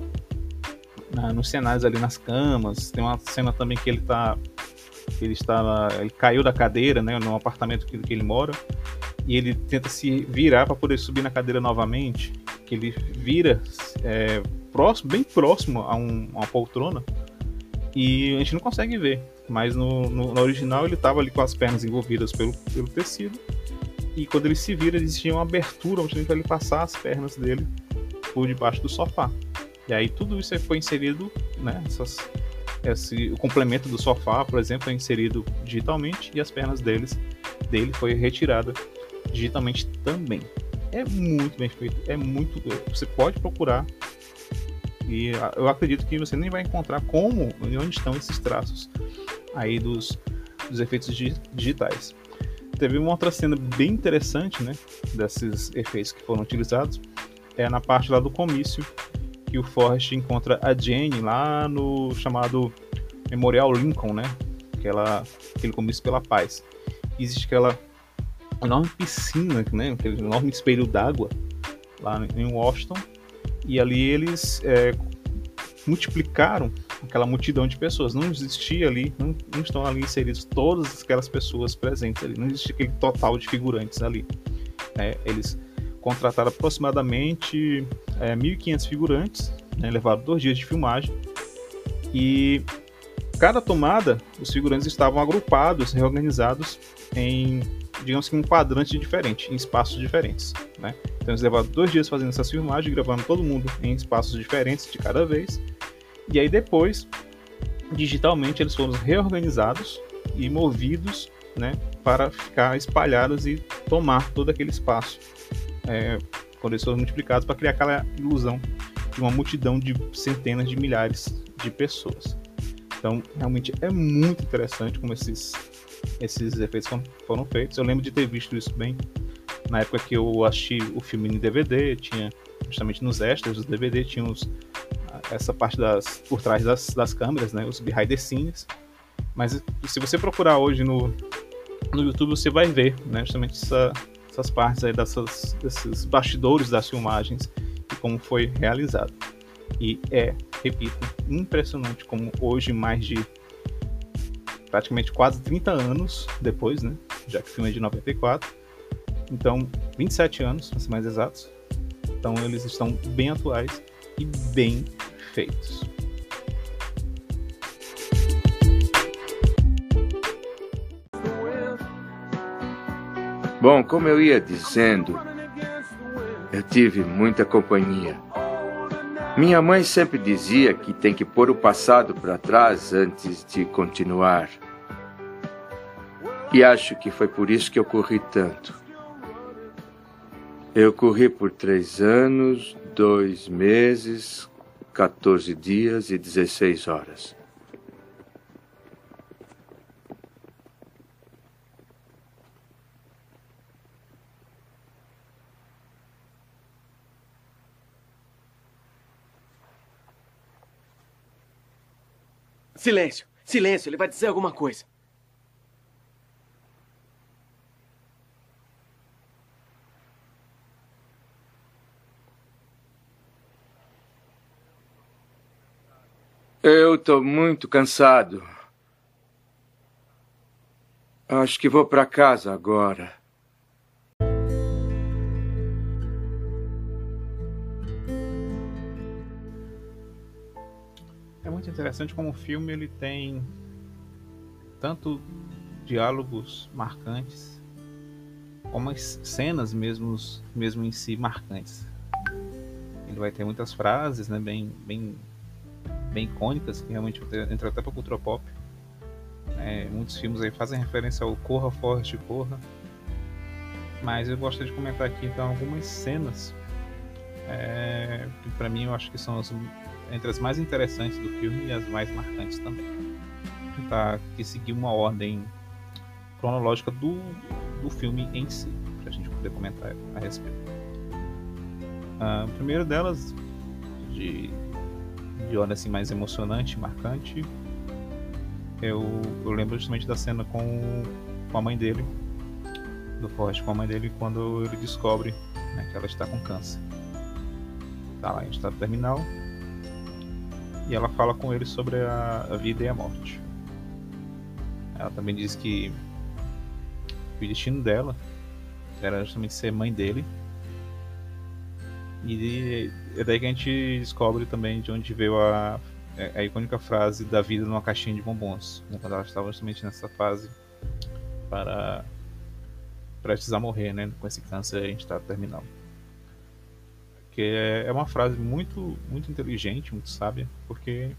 nos cenários ali nas camas, tem uma cena também que ele está ele está ele caiu da cadeira, né, no apartamento que, que ele mora, e ele tenta se virar para poder subir na cadeira novamente, que ele vira é, próximo, bem próximo a, um, a uma poltrona e a gente não consegue ver. Mas no, no, no original ele estava ali com as pernas envolvidas pelo, pelo tecido e quando ele se vira existia uma abertura onde ele passar as pernas dele por debaixo do sofá. E aí tudo isso foi inserido, né? Essas, esse, o complemento do sofá, por exemplo, é inserido digitalmente e as pernas deles, dele foi retirada digitalmente também. É muito bem feito, é muito. Você pode procurar e eu acredito que você nem vai encontrar como e onde estão esses traços aí dos, dos efeitos digitais. Teve uma outra cena bem interessante, né, desses efeitos que foram utilizados, é na parte lá do comício que o Forrest encontra a Jane lá no chamado Memorial Lincoln, né, aquela aquele comício pela paz. Existe aquela enorme piscina, né, aquele enorme espelho d'água lá em Washington e ali eles é, multiplicaram aquela multidão de pessoas. Não existia ali, não, não, estão ali inseridos todas aquelas pessoas presentes ali. Não existe aquele total de figurantes ali. É, eles contrataram aproximadamente é, 1.500 figurantes, né, levaram dois dias de filmagem e cada tomada os figurantes estavam agrupados, reorganizados em digamos que um quadrante diferente, em espaços diferentes. Né? Então eles levaram dois dias fazendo essa filmagem, gravando todo mundo em espaços diferentes de cada vez. E aí depois, digitalmente, eles foram reorganizados e movidos né, para ficar espalhados e tomar todo aquele espaço. É, quando eles foram multiplicados para criar aquela ilusão de uma multidão de centenas de milhares de pessoas. Então, realmente é muito interessante como esses esses efeitos foram feitos. Eu lembro de ter visto isso bem na época que eu assisti o filme em DVD, tinha justamente nos extras do DVD tinha os, essa parte das por trás das, das câmeras, né, os behind the scenes. Mas se você procurar hoje no, no YouTube, você vai ver, né, justamente essa, essas partes aí dessas, desses bastidores das filmagens e como foi realizado. E é, repito, impressionante como hoje mais de praticamente quase 30 anos depois, né? Já que o filme é de 94. Então, 27 anos, para ser mais exatos. Então, eles estão bem atuais e bem feitos. Bom, como eu ia dizendo, eu tive muita companhia. Minha mãe sempre dizia que tem que pôr o passado para trás antes de continuar. E acho que foi por isso que eu corri tanto. Eu corri por três anos, dois meses, 14 dias e 16 horas. Silêncio! Silêncio! Ele vai dizer alguma coisa. Eu estou muito cansado. Acho que vou para casa agora. Interessante como o filme ele tem tanto diálogos marcantes como as cenas mesmo, mesmo em si marcantes. Ele vai ter muitas frases, né, bem, bem bem icônicas, que realmente entram até para cultura pop. É, muitos filmes aí fazem referência ao Corra, Forrest, Corra. Mas eu gosto de comentar aqui então algumas cenas é, que para mim eu acho que são as, entre as mais interessantes do filme e as mais marcantes também. Tentar aqui seguir uma ordem cronológica do, do filme em si, para a gente poder comentar a respeito. A primeira delas, de de ordem assim mais emocionante, marcante. Eu, eu lembro justamente da cena com, com a mãe dele, do Forrest com a mãe dele, quando ele descobre né, que ela está com câncer. Tá lá em estado terminal. E ela fala com ele sobre a, a vida e a morte. Ela também diz que o destino dela era justamente ser mãe dele. E é daí que a gente descobre também de onde veio a, a icônica frase da vida numa caixinha de bombons, né, quando ela estava justamente nessa fase para prestes a morrer, né, com esse câncer em estado terminal. Que é, é uma frase muito, muito inteligente, muito sábia, porque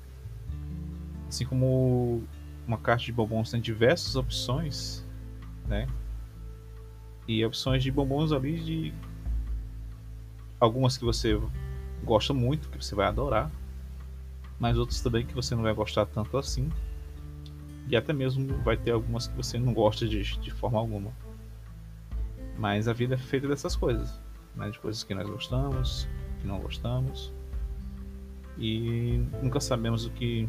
assim como uma caixa de bombons tem diversas opções, né, e opções de bombons ali de algumas que você gosta muito, que você vai adorar, mas outras também que você não vai gostar tanto assim. E até mesmo vai ter algumas que você não gosta de, de forma alguma. Mas a vida é feita dessas coisas, né? de coisas que nós gostamos, que não gostamos. E nunca sabemos o que,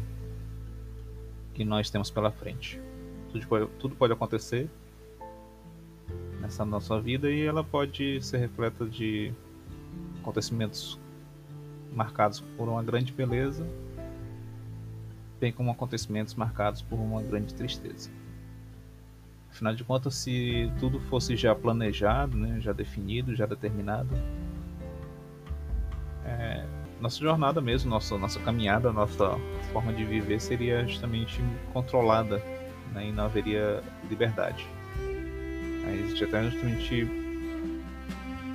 que nós temos pela frente. Tudo pode, tudo pode acontecer nessa nossa vida e ela pode ser repleta de acontecimentos marcados por uma grande beleza, bem como acontecimentos marcados por uma grande tristeza. Afinal de contas, se tudo fosse já planejado, né, já definido, já determinado, é, nossa jornada mesmo, nossa, nossa caminhada, nossa forma de viver seria justamente controlada né, e não haveria liberdade. Existe até justamente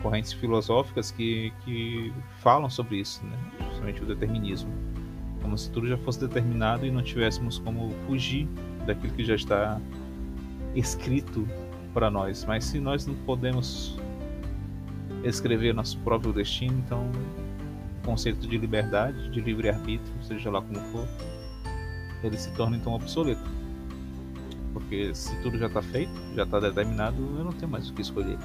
correntes filosóficas que, que falam sobre isso, né? justamente o determinismo. Como se tudo já fosse determinado e não tivéssemos como fugir daquilo que já está escrito para nós. Mas se nós não podemos escrever nosso próprio destino, então o conceito de liberdade, de livre-arbítrio, seja lá como for, ele se torna então obsoleto. Porque se tudo já está feito, já está determinado, eu não tenho mais o que escolher.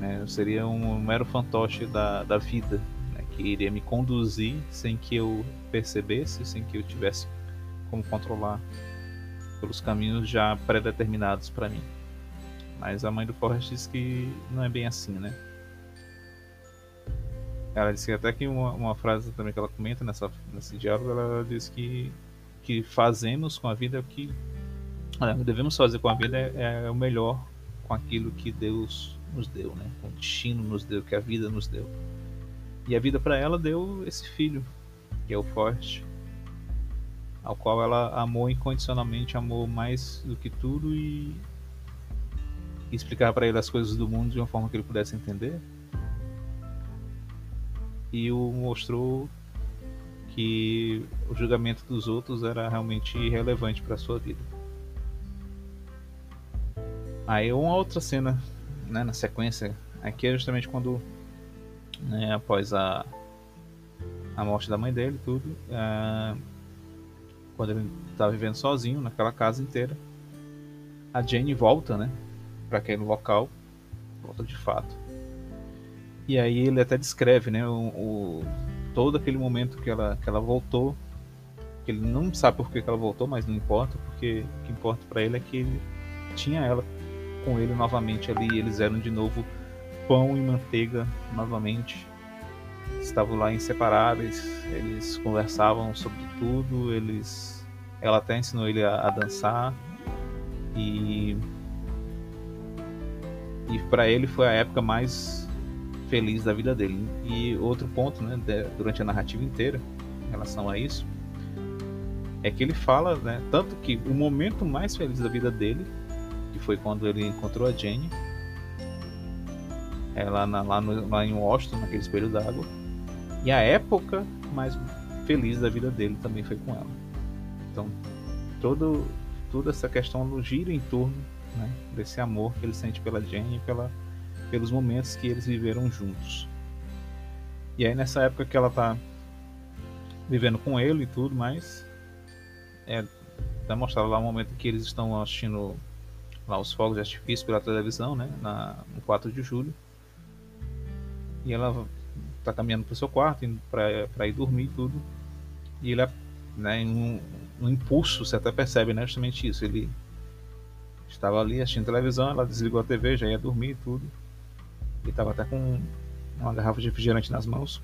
Né? Eu seria um mero fantoche da, da vida, né? que iria me conduzir sem que eu percebesse, sem que eu tivesse como controlar pelos caminhos já pré-determinados para mim. Mas a mãe do Forrest diz que não é bem assim, né? Ela disse até que uma, uma frase também que ela comenta nessa, nesse diálogo, ela diz que que fazemos com a vida é o que devemos fazer com a vida é, é o melhor com aquilo que Deus nos deu, né? Com o destino nos deu, que a vida nos deu. E a vida para ela deu esse filho, que é o Forte, ao qual ela amou incondicionalmente, amou mais do que tudo e, e explicar para ele as coisas do mundo de uma forma que ele pudesse entender. E o mostrou que o julgamento dos outros era realmente irrelevante para sua vida. Aí uma outra cena né, na sequência aqui é justamente quando né, após a, a morte da mãe dele tudo uh, quando ele está vivendo sozinho naquela casa inteira a Jane volta né para aquele local volta de fato e aí ele até descreve né o, o, todo aquele momento que ela que ela voltou que ele não sabe por que ela voltou mas não importa porque o que importa para ele é que ele tinha ela com ele novamente ali. Eles eram de novo pão e manteiga novamente. Estavam lá inseparáveis. Eles conversavam sobre tudo. Eles, ela até ensinou ele a, a dançar e e para ele foi a época mais feliz da vida dele. E outro ponto, né, durante a narrativa inteira, em relação a isso, é que ele fala, né, tanto que o momento mais feliz da vida dele que foi quando ele encontrou a Jane. Ela na, lá, no, lá em Washington, naquele espelho d'água. E a época mais feliz da vida dele também foi com ela. Então, todo, toda essa questão gira em torno né, desse amor que ele sente pela Jane e pela, pelos momentos que eles viveram juntos. E aí nessa época que ela tá vivendo com ele e tudo mais, é, vai mostrar lá o momento que eles estão assistindo lá os fogos de artifício pela televisão, né, na, no 4 de julho. E ela tá caminhando pro seu quarto para ir dormir e tudo. E ele, né, em um, um, impulso, você até percebe, né, justamente isso. Ele estava ali assistindo televisão, ela desligou a TV, já ia dormir e tudo. Ele estava até com uma garrafa de refrigerante nas mãos.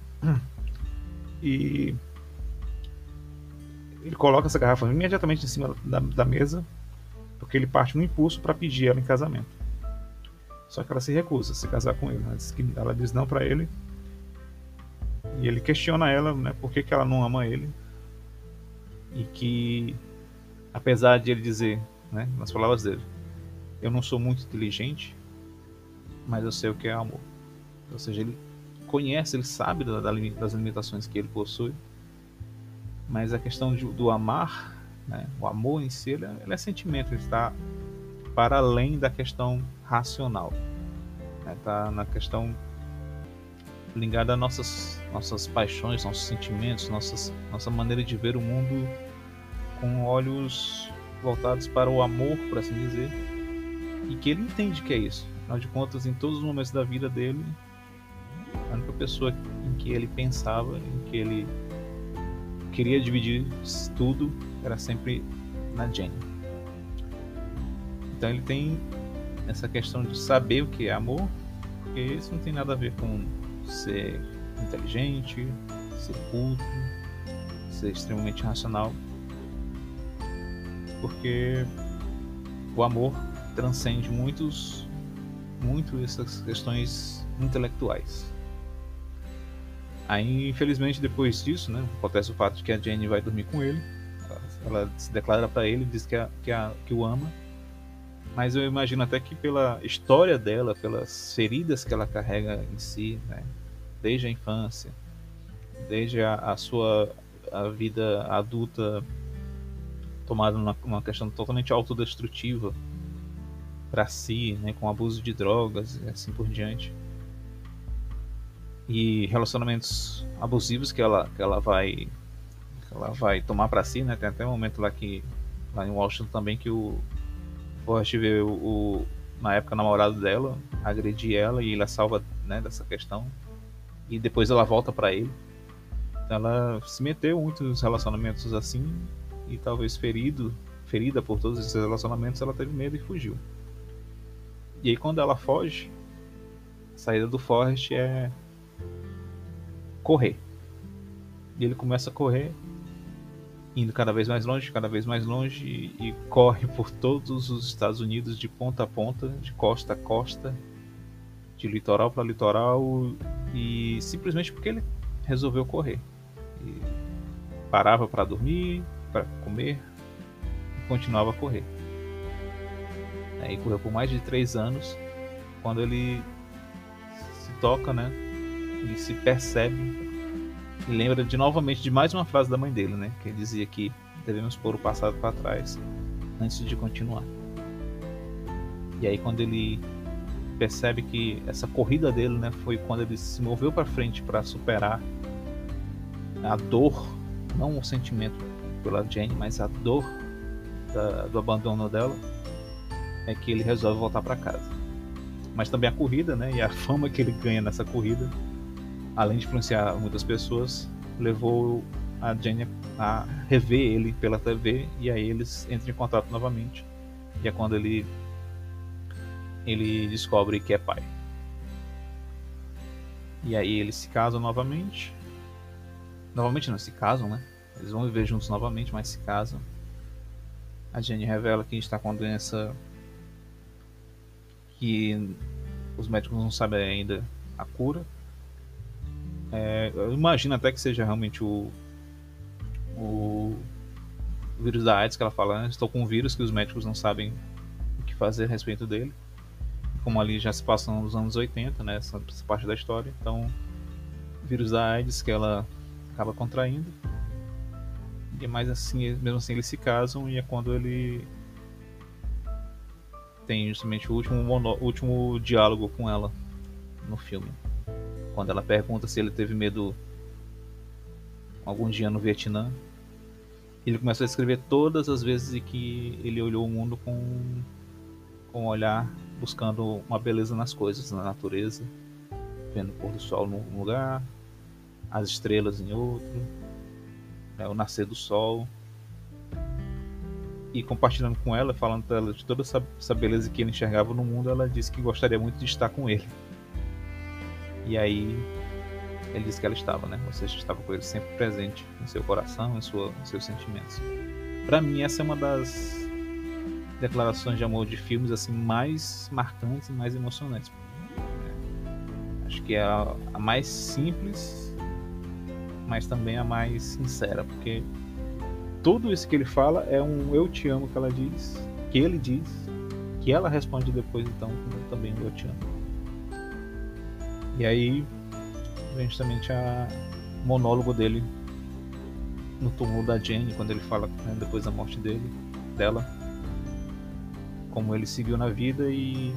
E ele coloca essa garrafa imediatamente em cima da, da mesa porque ele parte no impulso para pedir ela em casamento. Só que ela se recusa a se casar com ele. Ela diz, que, ela diz não para ele. E ele questiona ela, né, por que, que ela não ama ele. E que, apesar de ele dizer, né, nas palavras dele, eu não sou muito inteligente, mas eu sei o que é amor. Ou seja, ele conhece, ele sabe das limitações que ele possui, mas a questão do amar, né, o amor em si, ele é, ele é sentimento, ele está para além da questão racional, está né, tá na questão ligada a nossas nossas paixões, nossos sentimentos, nossas, nossa maneira de ver o mundo com olhos voltados para o amor, por assim dizer, e que ele entende que é isso. Afinal de contas, em todos os momentos da vida dele, a única pessoa em que ele pensava, em que ele queria dividir tudo, era sempre na Jenny. Então ele tem essa questão de saber o que é amor, porque isso não tem nada a ver com ser inteligente, ser culto, ser extremamente racional, porque o amor transcende muitos, muito essas questões intelectuais. Aí, infelizmente, depois disso, né, acontece o fato de que a Jane vai dormir com ele. Ela, se declara para ele, diz que, a, que, a, que o ama. Mas eu imagino até que pela história dela, pelas feridas que ela carrega em si, né, desde a infância, desde a, a sua a vida adulta tomada numa uma questão totalmente autodestrutiva para si, né, com abuso de drogas e assim por diante. E relacionamentos abusivos que ela que ela vai ela vai tomar para si, né? Tem até um momento lá que lá em Washington também que o Forrest vê o, o na época namorado dela agredir ela e ela salva né, dessa questão e depois ela volta para ele. Então ela se meteu muito nos relacionamentos assim e talvez ferido, ferida por todos esses relacionamentos, ela teve medo e fugiu. E aí quando ela foge, a saída do Forrest é correr. E ele começa a correr, indo cada vez mais longe, cada vez mais longe, e, e corre por todos os Estados Unidos de ponta a ponta, de costa a costa, de litoral para litoral, e simplesmente porque ele resolveu correr. E parava para dormir, para comer e continuava a correr. Aí correu por mais de três anos. Quando ele se toca, né? Ele se percebe e lembra de novamente de mais uma frase da mãe dele, né? Que ele dizia que devemos pôr o passado para trás antes de continuar. E aí quando ele percebe que essa corrida dele, né, foi quando ele se moveu para frente para superar a dor, não o sentimento pela Jane, mas a dor da, do abandono dela, é que ele resolve voltar para casa. Mas também a corrida, né, e a fama que ele ganha nessa corrida, além de influenciar muitas pessoas, levou a Jane a rever ele pela TV e aí eles entram em contato novamente. E é quando ele ele descobre que é pai. E aí eles se casam novamente. Novamente não, se casam, né? Eles vão viver juntos novamente, mas se casam. A Jenny revela que está com a doença que os médicos não sabem ainda a cura. É, eu imagino até que seja realmente o, o vírus da AIDS que ela fala. Né? Estou com um vírus que os médicos não sabem o que fazer a respeito dele como ali já se passam nos anos 80, né, essa, essa parte da história. Então, vírus da AIDS que ela acaba contraindo. E mais assim, mesmo assim eles se casam e é quando ele tem justamente o último, mono, último diálogo com ela no filme. Quando ela pergunta se ele teve medo algum dia no Vietnã. Ele começa a escrever todas as vezes que ele olhou o mundo com, com um olhar buscando uma beleza nas coisas, na natureza, vendo o pôr do sol num lugar, as estrelas em outro, né, o nascer do sol. E compartilhando com ela, falando ela de toda essa, essa beleza que ele enxergava no mundo, ela disse que gostaria muito de estar com ele. E aí ele disse que ela estava, né? Ou seja, estava com ele sempre presente em seu coração, em, sua, em seus sentimentos. Para mim, essa é uma das declarações de amor de filmes assim mais marcantes e mais emocionantes. Acho que é a, mais simples mas também a mais sincera, porque tudo isso que ele fala é um eu te amo que ela diz, que ele diz, que ela responde depois então também eu te amo. E aí vem justamente a monólogo dele no túmulo da Jane, quando ele fala né, depois da morte dele, dela, como ele seguiu na vida e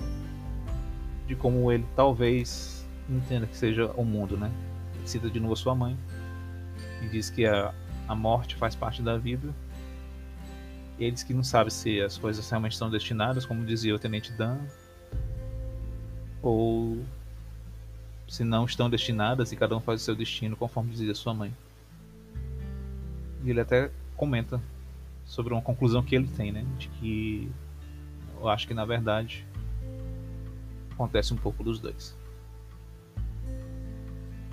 de como ele talvez entenda que seja o mundo, né? Cita de novo sua mãe e diz que a, a morte faz parte da vida. Ele diz que não sabe se as coisas realmente estão destinadas, como dizia o Tenente Dan, ou se não estão destinadas e cada um faz o seu destino conforme dizia sua mãe. E ele até comenta sobre uma conclusão que ele tem, né? De que eu acho que na verdade acontece um pouco dos dois.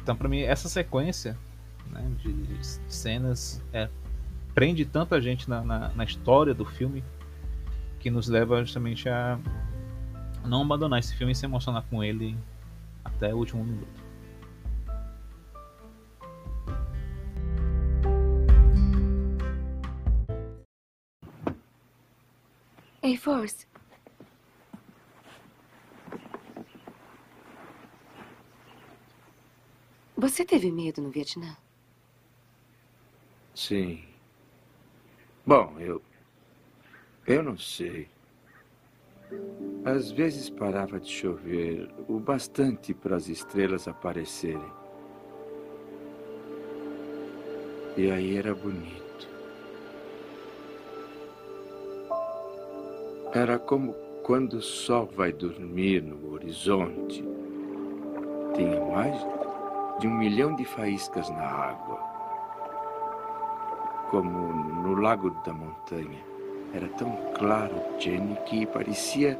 Então, para mim, essa sequência né, de cenas é, prende tanta gente na, na, na, história do filme que nos leva justamente a não abandonar esse filme e se emocionar com ele até o último minuto. Ei, Force. Você teve medo no Vietnã? Sim. Bom, eu. Eu não sei. Às vezes parava de chover o bastante para as estrelas aparecerem. E aí era bonito. Era como quando o sol vai dormir no horizonte. Tinha mais de um milhão de faíscas na água. Como no lago da montanha. Era tão claro, Jenny, que parecia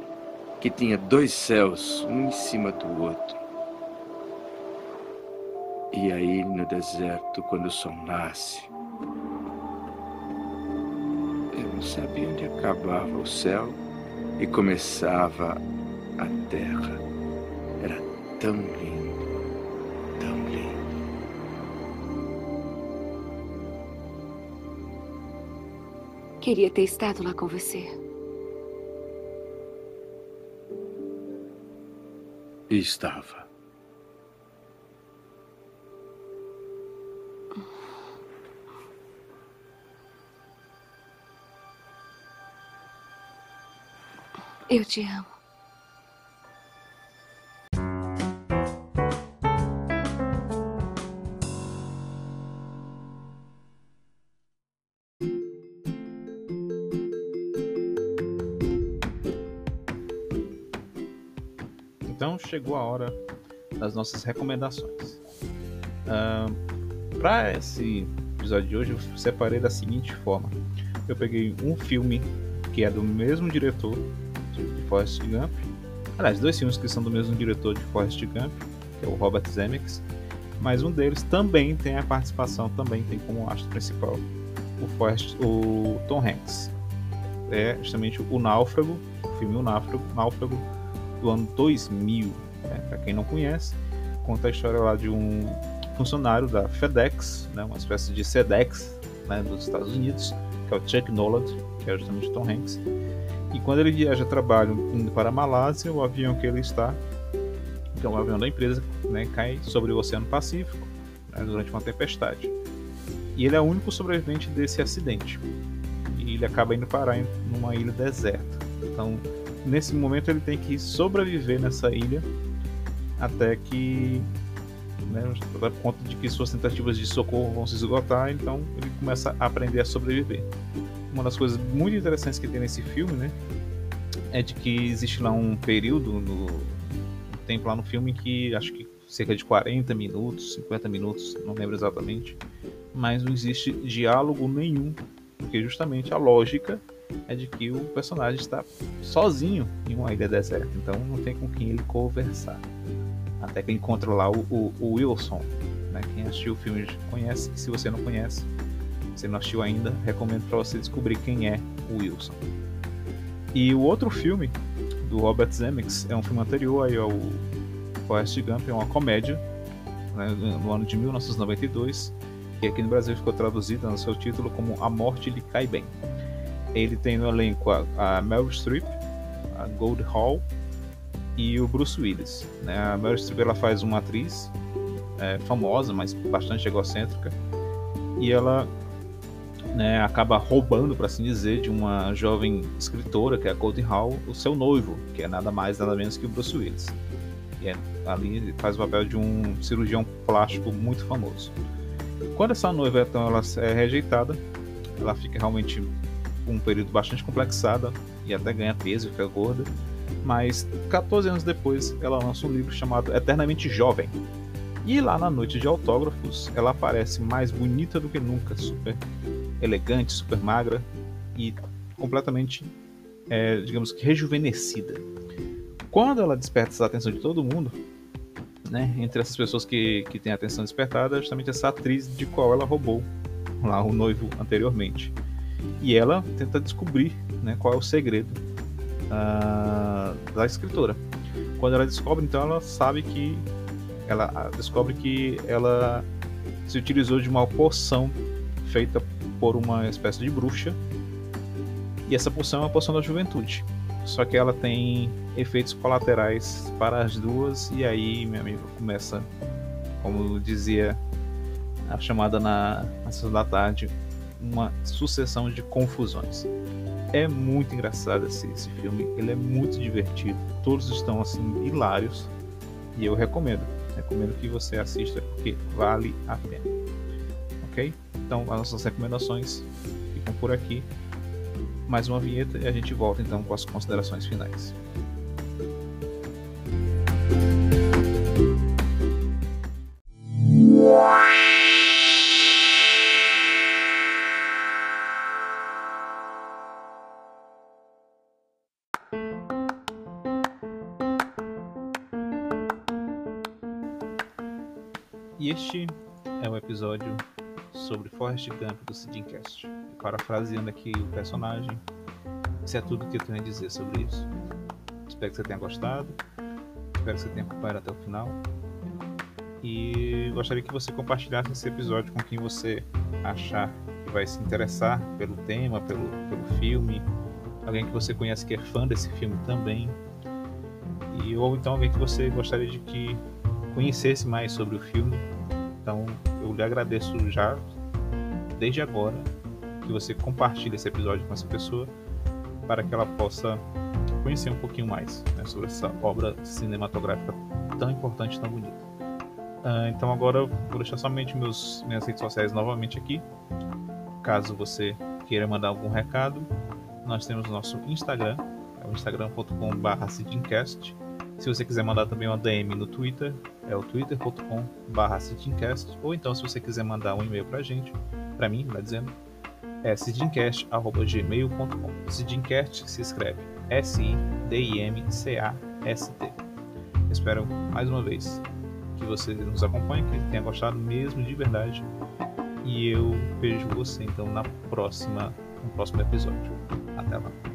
que tinha dois céus, um em cima do outro. E aí, no deserto, quando o sol nasce, eu não sabia onde acabava o céu e começava a terra. Era tão lindo, Queria ter estado lá com você. E estava. Eu te amo. Chegou a hora das nossas recomendações. Para esse episódio de hoje, eu separei da seguinte forma: eu peguei um filme que é do mesmo diretor de Forrest Gump. Aliás, dois filmes que são do mesmo diretor de Forrest Gump, que é o Robert Zemeckis. Mas um deles também tem a participação, também tem como astro principal o, Forrest, o Tom Hanks. É justamente o Náufrago, o filme O Náufrago, Náufrago do ano 2000. Né? Para quem não conhece, conta a história lá de um funcionário da FedEx, né? uma espécie de SEDEX né? dos Estados Unidos, que é o Chuck Noland, que é justamente Tom Hanks. E quando ele viaja a trabalho indo para a Malásia, o avião que ele está, que é um avião da empresa, né, cai sobre o Oceano Pacífico né, durante uma tempestade. E ele é o único sobrevivente desse acidente. E ele acaba indo parar em uma ilha deserta. Então, nesse momento, ele tem que sobreviver nessa ilha até que né, conta de que suas tentativas de socorro vão se esgotar, então ele começa a aprender a sobreviver uma das coisas muito interessantes que tem nesse filme, né? É de que existe lá um período no tempo lá no filme que acho que cerca de 40 minutos, 50 minutos, não lembro exatamente, mas não existe diálogo nenhum, porque justamente a lógica é de que o personagem está sozinho em uma ilha deserta, então não tem com quem ele conversar. Até que encontra lá o, o, o Wilson, né? Quem assistiu o filme conhece, se você não conhece, se não assistiu ainda, recomendo para você descobrir quem é o Wilson. E o outro filme do Robert Zemeckis é um filme anterior aí ao Forrest Gump, é uma comédia né, no ano de 1992 que aqui no Brasil ficou traduzido no seu título como A Morte lhe Cai Bem. Ele tem no elenco a, a Meryl Streep, a Gold Hall e o Bruce Willis. Né? A Meryl Streep ela faz uma atriz é, famosa, mas bastante egocêntrica, e ela né, acaba roubando, para assim dizer, de uma jovem escritora, que é a Gold Hall, o seu noivo, que é nada mais nada menos que o Bruce Willis. E é, ali faz o papel de um cirurgião plástico muito famoso. Quando essa noiva então, ela é rejeitada, ela fica realmente um período bastante complexada e até ganha peso, fica gorda. Mas 14 anos depois, ela lança um livro chamado Eternamente Jovem. E lá na noite de autógrafos, ela aparece mais bonita do que nunca, super elegante, super magra e completamente, é, digamos que rejuvenescida. Quando ela desperta a atenção de todo mundo, né, entre essas pessoas que, que têm a atenção despertada, é justamente essa atriz de qual ela roubou lá o noivo anteriormente. E ela tenta descobrir né, qual é o segredo uh, da escritora. Quando ela descobre, então ela sabe que ela descobre que ela se utilizou de uma poção feita por uma espécie de bruxa. E essa poção é uma poção da juventude. Só que ela tem efeitos colaterais para as duas, e aí, meu amigo, começa, como dizia a chamada na, na sessão da tarde, uma sucessão de confusões. É muito engraçado esse, esse filme, ele é muito divertido, todos estão assim hilários e eu recomendo. Recomendo que você assista porque vale a pena. Ok? Então as nossas recomendações ficam por aqui. Mais uma vinheta e a gente volta então com as considerações finais. E este é o episódio sobre Forrest Gump do Sidincast. Parafraseando aqui o personagem, isso é tudo que eu tenho a dizer sobre isso. Espero que você tenha gostado, espero que você tenha acompanhado até o final. E gostaria que você compartilhasse esse episódio com quem você achar que vai se interessar pelo tema, pelo, pelo filme, alguém que você conhece que é fã desse filme também, e ou então alguém que você gostaria de que conhecesse mais sobre o filme então eu lhe agradeço já, desde agora, que você compartilhe esse episódio com essa pessoa para que ela possa conhecer um pouquinho mais né, sobre essa obra cinematográfica tão importante, tão bonita. Uh, então agora eu vou deixar somente meus, minhas redes sociais novamente aqui. Caso você queira mandar algum recado, nós temos o nosso Instagram, é o instagram.com.br se você quiser mandar também uma DM no Twitter, é o twitter.com.br cidincast, ou então se você quiser mandar um e-mail pra gente, pra mim, vai dizendo, é cidincast.gmail.com. Cidincast se escreve S-I-D-I-M-C-A-S-T. Espero mais uma vez que você nos acompanhe, que tenha gostado mesmo de verdade. E eu vejo você então na próxima, no próximo episódio. Até lá.